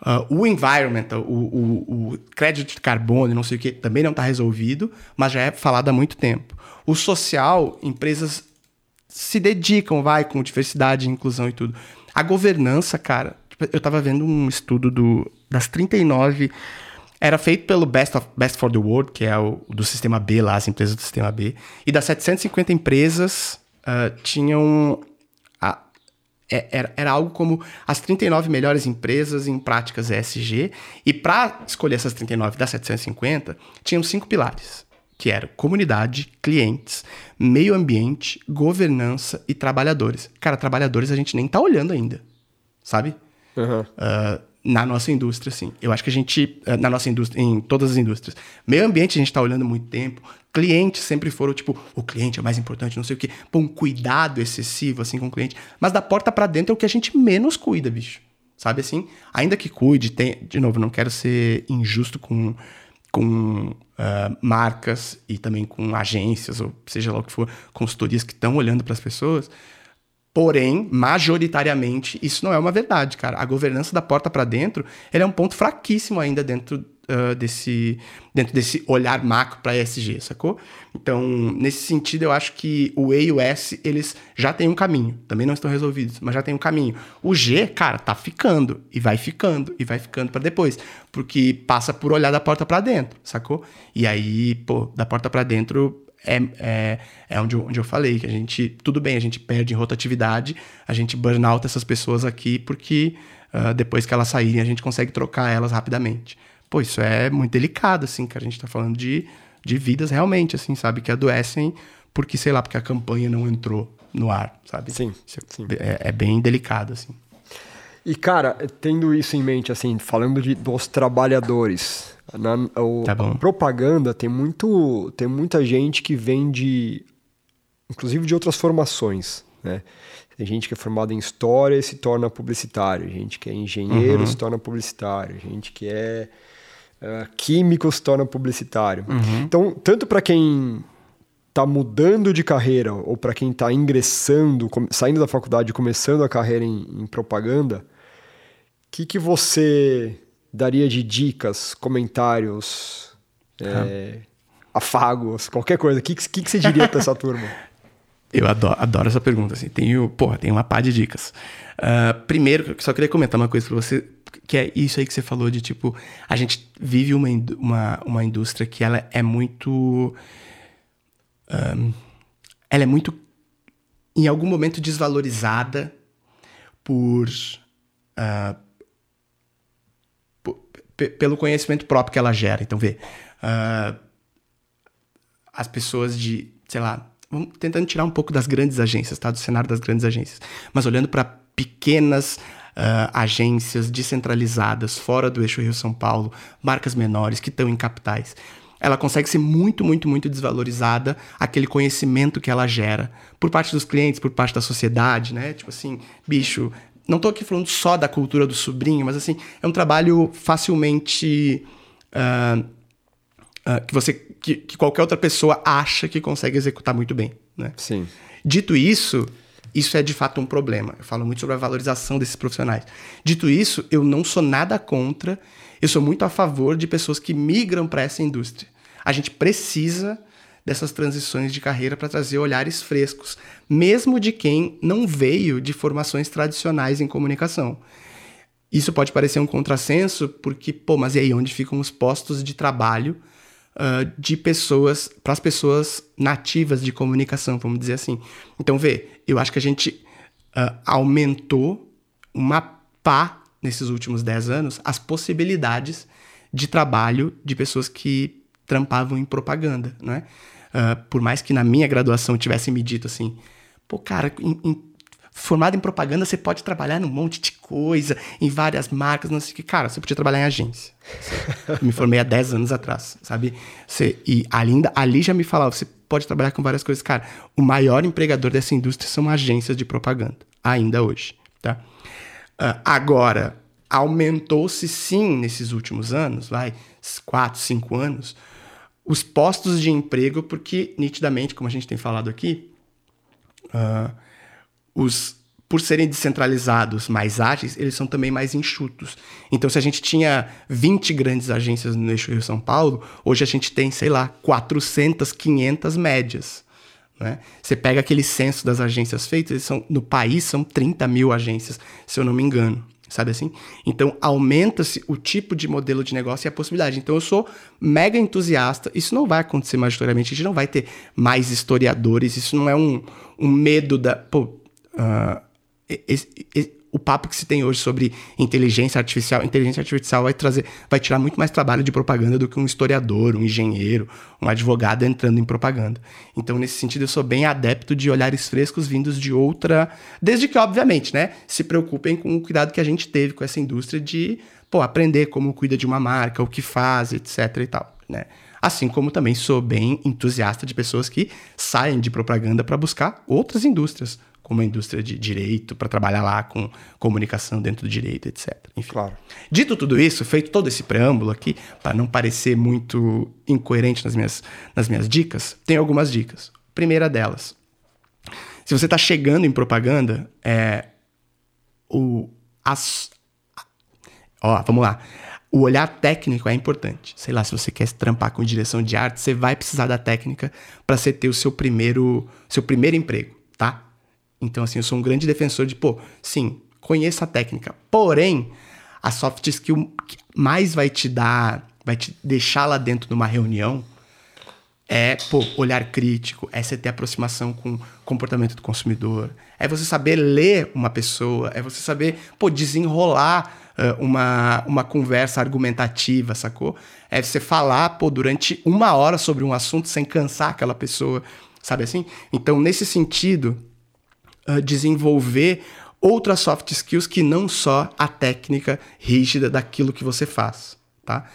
Uh, o environmental, o, o, o, crédito de carbono, não sei o que, também não está resolvido, mas já é falado há muito tempo. O social, empresas se dedicam, vai, com diversidade, inclusão e tudo. A governança, cara, tipo, eu estava vendo um estudo do, das 39. Era feito pelo Best, of, Best for the World, que é o do sistema B lá, as empresas do sistema B. E das 750 empresas, uh, tinham é, era, era algo como as 39 melhores empresas em práticas ESG. E para escolher essas 39 das 750, tinham cinco pilares, que eram comunidade, clientes, meio ambiente, governança e trabalhadores. Cara, trabalhadores a gente nem tá olhando ainda, sabe? Uhum. Uh, na nossa indústria, assim. Eu acho que a gente, eh, na nossa indústria, em todas as indústrias, meio ambiente a gente está olhando muito tempo, clientes sempre foram, tipo, o cliente é mais importante, não sei o quê. Pô, um cuidado excessivo, assim, com o cliente. Mas da porta para dentro é o que a gente menos cuida, bicho. Sabe assim? Ainda que cuide, tem, de novo, não quero ser injusto com, com uh, marcas e também com agências, ou seja lá o que for, consultorias que estão olhando para as pessoas, Porém, majoritariamente, isso não é uma verdade, cara. A governança da porta para dentro, é um ponto fraquíssimo ainda dentro uh, desse dentro desse olhar macro para ESG, sacou? Então, nesse sentido, eu acho que o E e o S, eles já têm um caminho. Também não estão resolvidos, mas já tem um caminho. O G, cara, tá ficando e vai ficando e vai ficando para depois, porque passa por olhar da porta para dentro, sacou? E aí, pô, da porta para dentro é, é, é onde, eu, onde eu falei, que a gente, tudo bem, a gente perde em rotatividade, a gente burn out essas pessoas aqui, porque uh, depois que elas saírem, a gente consegue trocar elas rapidamente. pô, isso é muito delicado, assim, que a gente tá falando de, de vidas realmente, assim, sabe? Que adoecem porque, sei lá, porque a campanha não entrou no ar, sabe? Sim, Isso sim. É, é bem delicado, assim. E, cara, tendo isso em mente, assim, falando de, dos trabalhadores, na, o, Tá a propaganda tem, muito, tem muita gente que vem de, inclusive de outras formações, né? Tem gente que é formada em história e se torna publicitário, gente que é engenheiro Uhum. se torna publicitário, gente que é eh, químico se torna publicitário. Uhum. Então, tanto para quem está mudando de carreira ou para quem está ingressando, saindo da faculdade e começando a carreira em, em propaganda, que, que você daria de dicas, comentários, é, afagos, qualquer coisa? O que, que, que você diria para essa turma? Eu adoro, adoro essa pergunta, assim. Tenho, porra, tem uma pá de dicas. Ah, primeiro, só queria comentar uma coisa pra você, que é isso aí que você falou de, tipo, a gente vive uma, uma, uma indústria que ela é muito... ahn, ela é muito, em algum momento, desvalorizada por... po- pe- pelo conhecimento próprio que ela gera. Então, vê... ah, as pessoas de, sei lá, vamos tentando tirar um pouco das grandes agências, tá? Do cenário das grandes agências. Mas olhando para pequenas ah, agências descentralizadas, fora do eixo Rio-São Paulo, marcas menores que estão em capitais. Ela consegue ser muito, muito, muito desvalorizada aquele conhecimento que ela gera por parte dos clientes, por parte da sociedade, né? Tipo assim, bicho, não tô aqui falando só da cultura do sobrinho, mas assim, é um trabalho facilmente. ah, ah, que você que, que qualquer outra pessoa acha que consegue executar muito bem, né? Sim. Dito isso, isso é de fato um problema. Eu falo muito sobre a valorização desses profissionais. Dito isso, eu não sou nada contra, eu sou muito a favor de pessoas que migram para essa indústria. A gente precisa dessas transições de carreira para trazer olhares frescos, mesmo de quem não veio de formações tradicionais em comunicação. Isso pode parecer um contrassenso, porque, pô, mas e aí, onde ficam os postos de trabalho ah, de pessoas, para as pessoas nativas de comunicação, vamos dizer assim? Então, vê, eu acho que a gente ah, aumentou uma pá nesses últimos 10 anos as possibilidades de trabalho de pessoas que trampavam em propaganda, né? Ah, por mais que na minha graduação tivessem me dito assim, pô, cara, em- em formado em propaganda, você pode trabalhar num monte de coisa, em várias marcas, não sei o que. Cara, você podia trabalhar em agência. Eu me formei há 10 anos atrás, sabe? Você, e ainda- ali já me falava, você pode trabalhar com várias coisas. Cara, o maior empregador dessa indústria são agências de propaganda, ainda hoje, tá? Ah, agora, aumentou-se sim nesses últimos anos, vai, 4, 5 anos, os postos de emprego, porque nitidamente, como a gente tem falado aqui, ah, os por serem descentralizados, mais ágeis, eles são também mais enxutos. Então, se a gente tinha 20 grandes agências no eixo Rio-São Paulo, hoje a gente tem, sei lá, 400, 500 médias. Né? Você pega aquele censo das agências feitas, eles são, no país são 30 mil agências, se eu não me engano. Sabe assim? Então, aumenta-se o tipo de modelo de negócio e a possibilidade. Então, eu sou mega entusiasta. Isso não vai acontecer majoritariamente. A gente não vai ter mais historiadores. Isso não é um, um medo da. Pô, ah, esse- esse- o papo que se tem hoje sobre inteligência artificial, inteligência artificial vai trazer, vai tirar muito mais trabalho de propaganda do que um historiador, um engenheiro, um advogado entrando em propaganda. Então, nesse sentido, eu sou bem adepto de olhares frescos vindos de outra, desde que, obviamente, né, se preocupem com o cuidado que a gente teve com essa indústria de, pô, aprender como cuida de uma marca, o que faz, etc e tal, né? Assim como também sou bem entusiasta de pessoas que saem de propaganda para buscar outras indústrias, como a indústria de direito, para trabalhar lá com comunicação dentro do direito, etc. Enfim. Claro. Dito tudo isso, feito todo esse preâmbulo aqui, para não parecer muito incoerente nas minhas, nas minhas dicas, tem algumas dicas. Primeira delas, se você está chegando em propaganda, é o as, Ó, vamos lá. O olhar técnico é importante. Sei lá, se você quer se trampar com direção de arte, você vai precisar da técnica para você ter o seu primeiro, seu primeiro emprego, tá? Então, assim, eu sou um grande defensor de, pô, sim, conheça a técnica. Porém, a soft skill que mais vai te dar, vai te deixar lá dentro de uma reunião é, pô, olhar crítico, é você ter aproximação com o comportamento do consumidor, é você saber ler uma pessoa, é você saber, pô, desenrolar uh, uma, uma conversa argumentativa, sacou? É você falar, pô, durante uma hora sobre um assunto sem cansar aquela pessoa, sabe assim? Então, nesse sentido, uh, desenvolver outras soft skills que não só a técnica rígida daquilo que você faz, tá?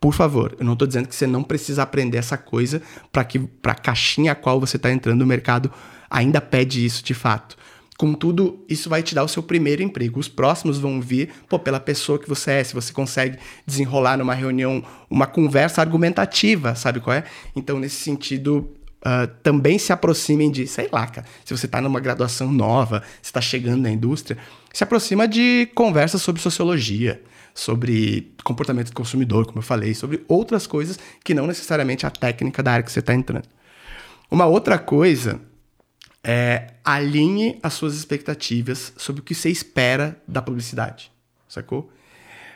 Por favor, eu não estou dizendo que você não precisa aprender essa coisa para que para a caixinha a qual você está entrando no mercado ainda pede isso de fato. Contudo, isso vai te dar o seu primeiro emprego. Os próximos vão vir pô, pela pessoa que você é, se você consegue desenrolar numa reunião uma conversa argumentativa, sabe qual é? Então, nesse sentido, Uh, também se aproximem de, sei lá, cara, se você está numa graduação nova, se está chegando na indústria, se aproxima de conversas sobre sociologia, sobre comportamento do consumidor, como eu falei, sobre outras coisas que não necessariamente a técnica da área que você está entrando. Uma outra coisa é alinhe as suas expectativas sobre o que você espera da publicidade, sacou?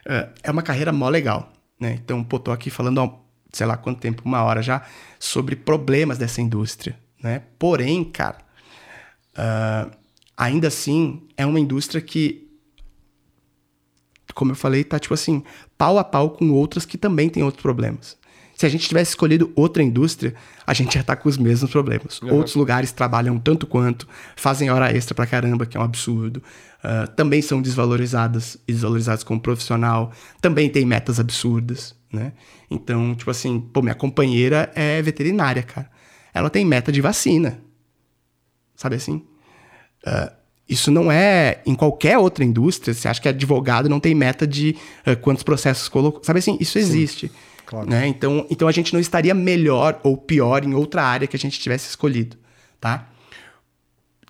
Uh, é uma carreira mó legal, né? Então, pô, tô aqui falando sei lá quanto tempo, uma hora já, sobre problemas dessa indústria, né? Porém, cara, uh, ainda assim, é uma indústria que, como eu falei, tá tipo assim, pau a pau com outras que também têm outros problemas. Se a gente tivesse escolhido outra indústria, a gente ia estar tá com os mesmos problemas. Uhum. Outros lugares trabalham tanto quanto, fazem hora extra pra caramba, que é um absurdo. Uh, também são desvalorizadas desvalorizados como profissional. Também tem metas absurdas, né? Então, tipo assim, pô, minha companheira é veterinária, cara. Ela tem meta de vacina. Sabe assim? Uh, isso não é em qualquer outra indústria. Você acha que advogado não tem meta de uh, quantos processos colocou? Sabe assim? Isso existe. Claro. Né? Então, então a gente não estaria melhor ou pior em outra área que a gente tivesse escolhido, tá?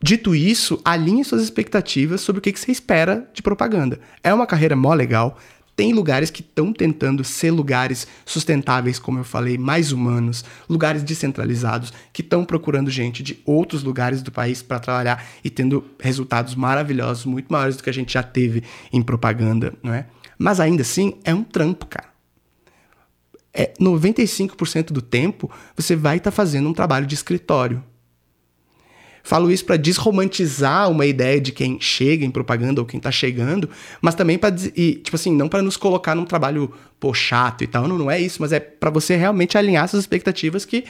Dito isso, alinhe suas expectativas sobre o que, que você espera de propaganda. É uma carreira mó legal, tem lugares que estão tentando ser lugares sustentáveis, como eu falei, mais humanos, lugares descentralizados, que estão procurando gente de outros lugares do país para trabalhar e tendo resultados maravilhosos, muito maiores do que a gente já teve em propaganda, não é? Mas ainda assim, é um trampo, cara. É 95% do tempo você vai estar tá fazendo um trabalho de escritório. Falo isso para desromantizar uma ideia de quem chega em propaganda ou quem tá chegando, mas também para tipo assim, não para nos colocar num trabalho pô, chato e tal, não, não é isso, mas é para você realmente alinhar essas expectativas que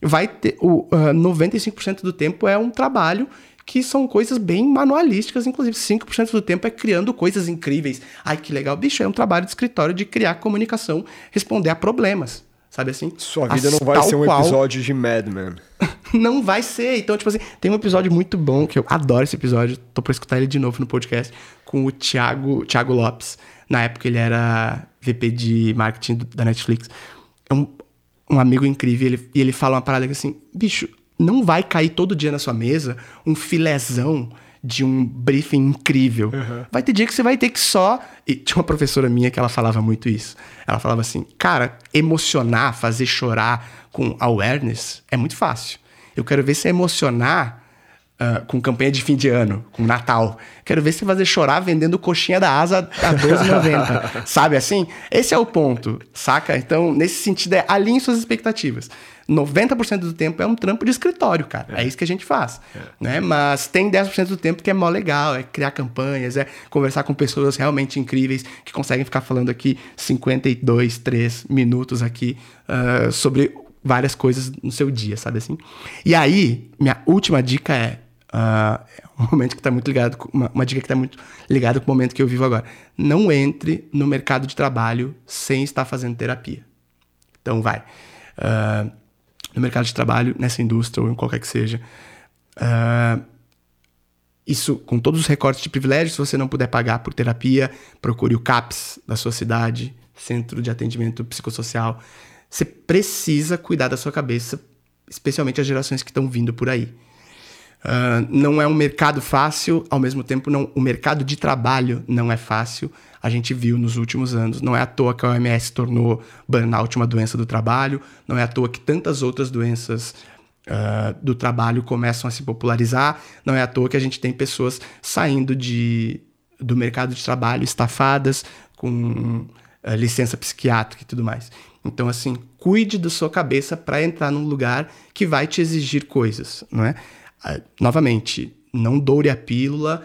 vai ter o uh, 95% do tempo é um trabalho que são coisas bem manualísticas, inclusive 5% do tempo é criando coisas incríveis. Ai, que legal. Bicho, é um trabalho de escritório de criar comunicação, responder a problemas. Sabe assim? Sua vida não vai ser um qual... episódio de Mad Men. não vai ser. Então, tipo assim, tem um episódio muito bom, que eu adoro esse episódio, tô pra escutar ele de novo no podcast, com o Thiago, Thiago Lopes. Na época ele era VP de marketing da Netflix. É um, um amigo incrível, ele, e ele fala uma parada que assim, bicho, não vai cair todo dia na sua mesa um filézão de um briefing incrível. Uhum. Vai ter dia que você vai ter que só. E tinha uma professora minha que ela falava muito isso. Ela falava assim: cara, emocionar, fazer chorar com awareness é muito fácil. Eu quero ver você emocionar uh, com campanha de fim de ano, com Natal. Quero ver você fazer chorar vendendo coxinha da asa a R$12,90. Sabe assim? Esse é o ponto, saca? Então, nesse sentido, é alinhe suas expectativas. 90% do tempo é um trampo de escritório, cara. É, é isso que a gente faz. É. Né? Mas tem 10% do tempo que é mó legal, é criar campanhas, é conversar com pessoas realmente incríveis que conseguem ficar falando aqui 52, 3 minutos aqui uh, sobre várias coisas no seu dia, sabe assim? E aí, minha última dica é. Uh, um momento que está muito ligado, com, uma, uma dica que está muito ligada com o momento que eu vivo agora. Não entre no mercado de trabalho sem estar fazendo terapia. Então, vai. Uh, no mercado de trabalho, nessa indústria ou em qualquer que seja. Uh, isso com todos os recortes de privilégios, se você não puder pagar por terapia, procure o CAPS da sua cidade, Centro de Atendimento Psicossocial. Você precisa cuidar da sua cabeça, especialmente as gerações que estão vindo por aí. Uh, não é um mercado fácil, ao mesmo tempo, não, o mercado de trabalho não é fácil. A gente viu nos últimos anos. Não é à toa que a OMS tornou burnout uma doença do trabalho, não é à toa que tantas outras doenças uh, do trabalho começam a se popularizar, não é à toa que a gente tem pessoas saindo de, do mercado de trabalho estafadas, com uh, licença psiquiátrica e tudo mais. Então, assim, cuide da sua cabeça para entrar num lugar que vai te exigir coisas, não é? Ah, novamente, não doure a pílula,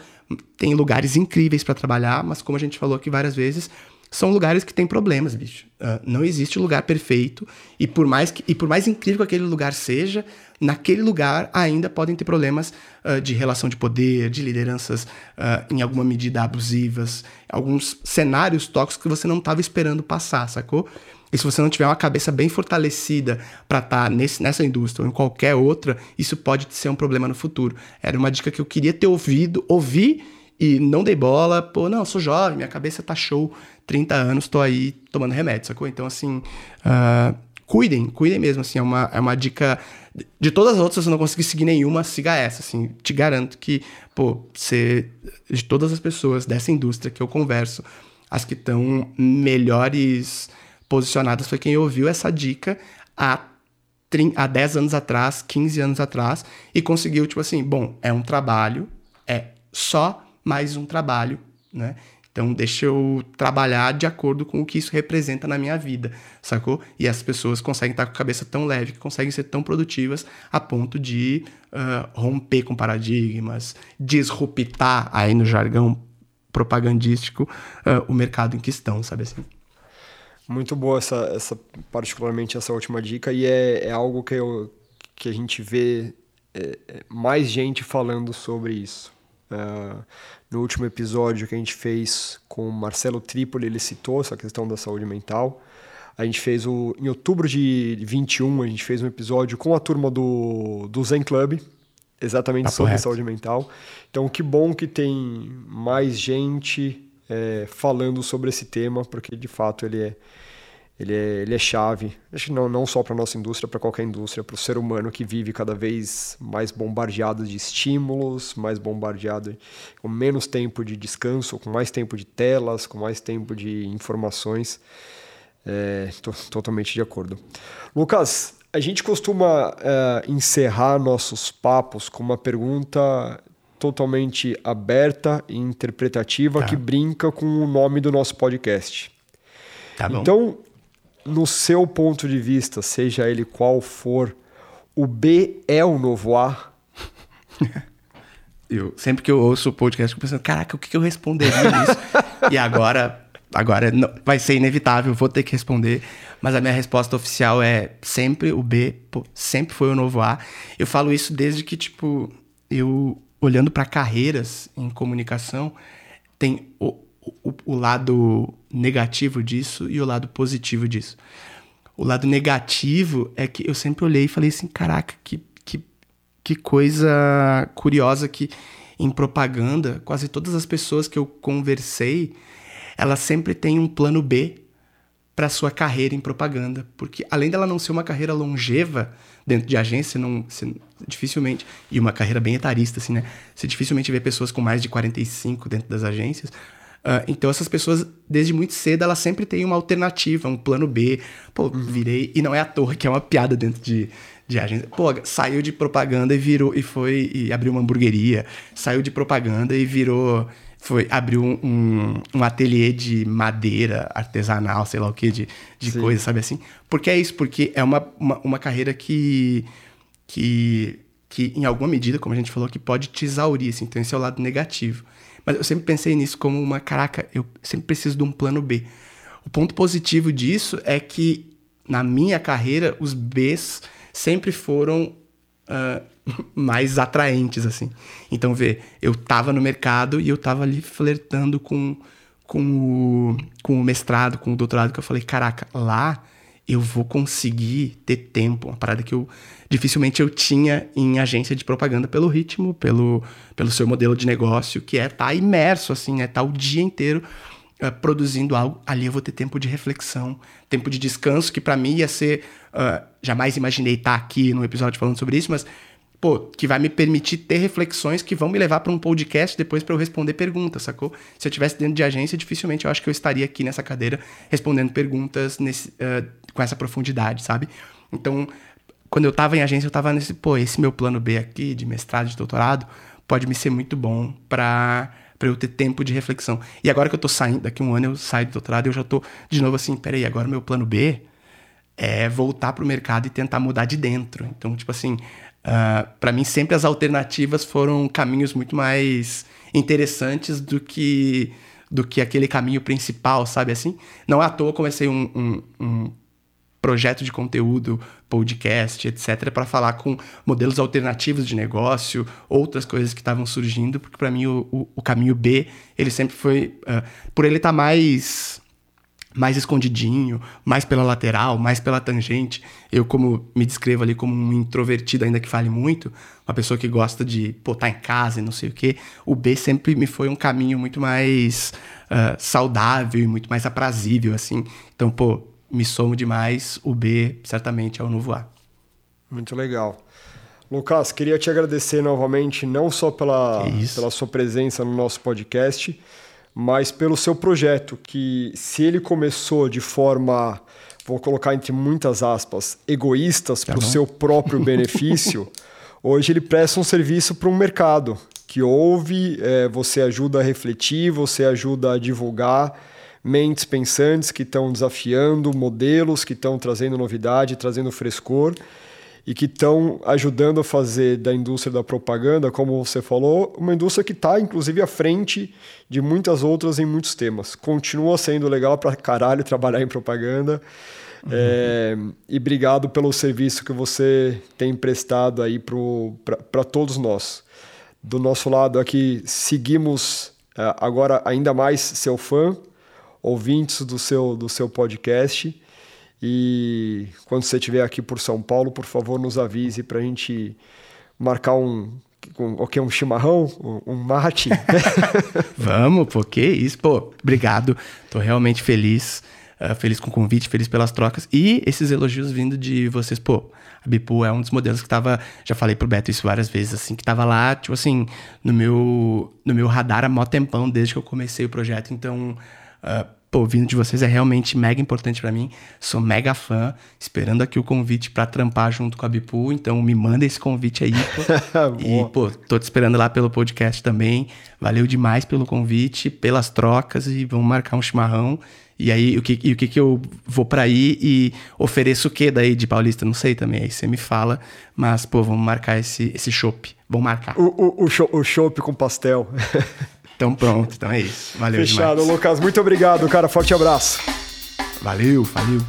tem lugares incríveis para trabalhar, mas como a gente falou aqui várias vezes, são lugares que têm problemas, bicho. Uh, não existe lugar perfeito e por mais que, e por mais incrível que aquele lugar seja, naquele lugar ainda podem ter problemas uh, de relação de poder, de lideranças uh, em alguma medida abusivas, alguns cenários tóxicos que você não estava esperando passar, sacou? E se você não tiver uma cabeça bem fortalecida para estar tá nessa indústria ou em qualquer outra, isso pode ser um problema no futuro. Era uma dica que eu queria ter ouvido, ouvir e não dei bola. Pô, não, sou jovem, minha cabeça tá show, 30 anos, tô aí tomando remédio, sacou? Então, assim, uh, cuidem, cuidem mesmo, assim, é uma, é uma dica... De todas as outras, se você não conseguir seguir nenhuma, siga essa, assim. Te garanto que, pô, você... De todas as pessoas dessa indústria que eu converso, as que estão melhores posicionadas foi quem ouviu essa dica há, há 10 anos atrás, 15 anos atrás, e conseguiu, tipo assim, bom, é um trabalho, é só mais um trabalho, né? Então, deixa eu trabalhar de acordo com o que isso representa na minha vida, sacou? E as pessoas conseguem estar com a cabeça tão leve, que conseguem ser tão produtivas a ponto de uh, romper com paradigmas, disruptar, aí no jargão propagandístico, uh, o mercado em que estão, sabe assim? Muito boa essa, essa particularmente essa última dica e é, é algo que, eu, que a gente vê é, é mais gente falando sobre isso. Uh, no último episódio que a gente fez com o Marcelo Tripoli, ele citou essa questão da saúde mental. A gente fez o, em outubro de 21, a gente fez um episódio com a turma do, do Zen Club, exatamente Papo sobre reto. saúde mental. Então, que bom que tem mais gente é, falando sobre esse tema, porque de fato ele é, ele é, ele é chave, acho que não, não só para a nossa indústria, para qualquer indústria, para o ser humano que vive cada vez mais bombardeado de estímulos, mais bombardeado com menos tempo de descanso, com mais tempo de telas, com mais tempo de informações. Estou é, totalmente de acordo. Lucas, a gente costuma é, encerrar nossos papos com uma pergunta totalmente aberta e interpretativa tá. que brinca com o nome do nosso podcast. Tá bom. Então, no seu ponto de vista, seja ele qual for, o B é o novo A? eu, sempre que eu ouço o podcast, eu pensando, caraca, o que eu responderia nisso? e agora, agora não, vai ser inevitável, vou ter que responder. Mas a minha resposta oficial é sempre o B, pô, sempre foi o novo A. Eu falo isso desde que, tipo, eu olhando para carreiras em comunicação, tem o, o, o, lado negativo disso e o lado positivo disso. O lado negativo é que eu sempre olhei e falei assim: caraca, que, que, que coisa curiosa que em propaganda, quase todas as pessoas que eu conversei, elas sempre têm um plano B para sua carreira em propaganda, porque além dela não ser uma carreira longeva dentro de agência, não, você, dificilmente e uma carreira bem etarista assim, né? Você dificilmente vê pessoas com mais de 45 dentro das agências. Uh, então essas pessoas desde muito cedo elas sempre têm uma alternativa, um plano B. Pô, uhum. virei e não é à toa que é uma piada dentro de de agência. Pô, saiu de propaganda e virou e foi e abriu uma hamburgueria, saiu de propaganda e virou foi abriu um, um, um ateliê de madeira artesanal, sei lá o que, de, de coisa, sabe assim? Porque é isso, porque é uma, uma, uma, carreira que, que, que, em alguma medida, como a gente falou, que pode te exaurir, assim, então esse é o lado negativo. Mas eu sempre pensei nisso como uma, caraca, eu sempre preciso de um plano B. O ponto positivo disso é que, na minha carreira, os Bs sempre foram uh, mais atraentes, assim. Então, vê, eu tava no mercado e eu tava ali flertando com, com, o, com o mestrado, com o doutorado, que eu falei, caraca, lá eu vou conseguir ter tempo, uma parada que eu dificilmente eu tinha em agência de propaganda pelo ritmo, pelo, pelo seu modelo de negócio, que é estar tá imerso, assim, é estar tá o dia inteiro uh, produzindo algo. Ali eu vou ter tempo de reflexão, tempo de descanso, que para mim ia ser. Uh, jamais imaginei estar tá aqui no episódio falando sobre isso, mas pô, que vai me permitir ter reflexões que vão me levar para um podcast depois para eu responder perguntas, sacou? Se eu tivesse dentro de agência, dificilmente eu acho que eu estaria aqui nessa cadeira respondendo perguntas nesse, uh, com essa profundidade, sabe? Então, quando eu estava em agência, eu estava nesse, pô, esse meu plano B aqui de mestrado, de doutorado, pode me ser muito bom para para eu ter tempo de reflexão. E agora que eu tô saindo, daqui um ano eu saio do doutorado, eu já tô de novo assim, peraí, agora meu plano B é voltar pro mercado e tentar mudar de dentro. Então, tipo assim, Uh, ah, para mim, sempre as alternativas foram caminhos muito mais interessantes do que do que aquele caminho principal, sabe assim? Não à toa comecei um, um, um projeto de conteúdo, podcast, etc, para falar com modelos alternativos de negócio, outras coisas que estavam surgindo, porque para mim o, o, o, caminho B, ele sempre foi, uh, por ele estar tá mais mais escondidinho, mais pela lateral, mais pela tangente. Eu, como me descrevo ali como um introvertido, ainda que fale muito, uma pessoa que gosta de pô, tá em casa e não sei o quê, o B sempre me foi um caminho muito mais uh, saudável e muito mais aprazível, assim. Então, pô, me somo demais, o B certamente é o novo A. Muito legal. Lucas, queria te agradecer novamente, não só pela, pela sua presença no nosso podcast, mas pelo seu projeto, que se ele começou de forma, vou colocar entre muitas aspas, egoístas tá para o seu próprio benefício, hoje ele presta um serviço para um mercado que ouve, é, você ajuda a refletir, você ajuda a divulgar mentes pensantes que estão desafiando modelos, que estão trazendo novidade, trazendo frescor e que estão ajudando a fazer da indústria da propaganda, como você falou, uma indústria que está, inclusive, à frente de muitas outras em muitos temas. Continua sendo legal para caralho trabalhar em propaganda. Uhum. É, e obrigado pelo serviço que você tem prestado aí para todos nós. Do nosso lado aqui, seguimos é, agora ainda mais seu fã, ouvintes do seu, do seu podcast. E quando você estiver aqui por São Paulo, por favor, nos avise para a gente marcar um, um, o que? Um chimarrão? Um, um mate? Vamos, pô, que isso. Pô, obrigado. Tô realmente feliz. Uh, feliz com o convite, feliz pelas trocas. E esses elogios vindo de vocês, pô. A Bipu é um dos modelos que tava. Já falei pro Beto isso várias vezes, assim, que tava lá, tipo assim, no meu, no meu radar há mó tempão desde que eu comecei o projeto. Então. Uh, pô, vindo de vocês é realmente mega importante para mim. Sou mega fã, esperando aqui o convite para trampar junto com a Bipu, então me manda esse convite aí, pô. e, pô, tô te esperando lá pelo podcast também. Valeu demais pelo convite, pelas trocas e vamos marcar um chimarrão. E aí, o que, e o que, que eu vou para aí e ofereço o que daí de Paulista? Não sei também. Aí você me fala, mas, pô, vamos marcar esse, esse chopp. Vamos marcar. O, o, o chopp com pastel. Então pronto, então é isso. Valeu Fechado, demais. Lucas. Muito obrigado, cara. Forte abraço. Valeu, valeu.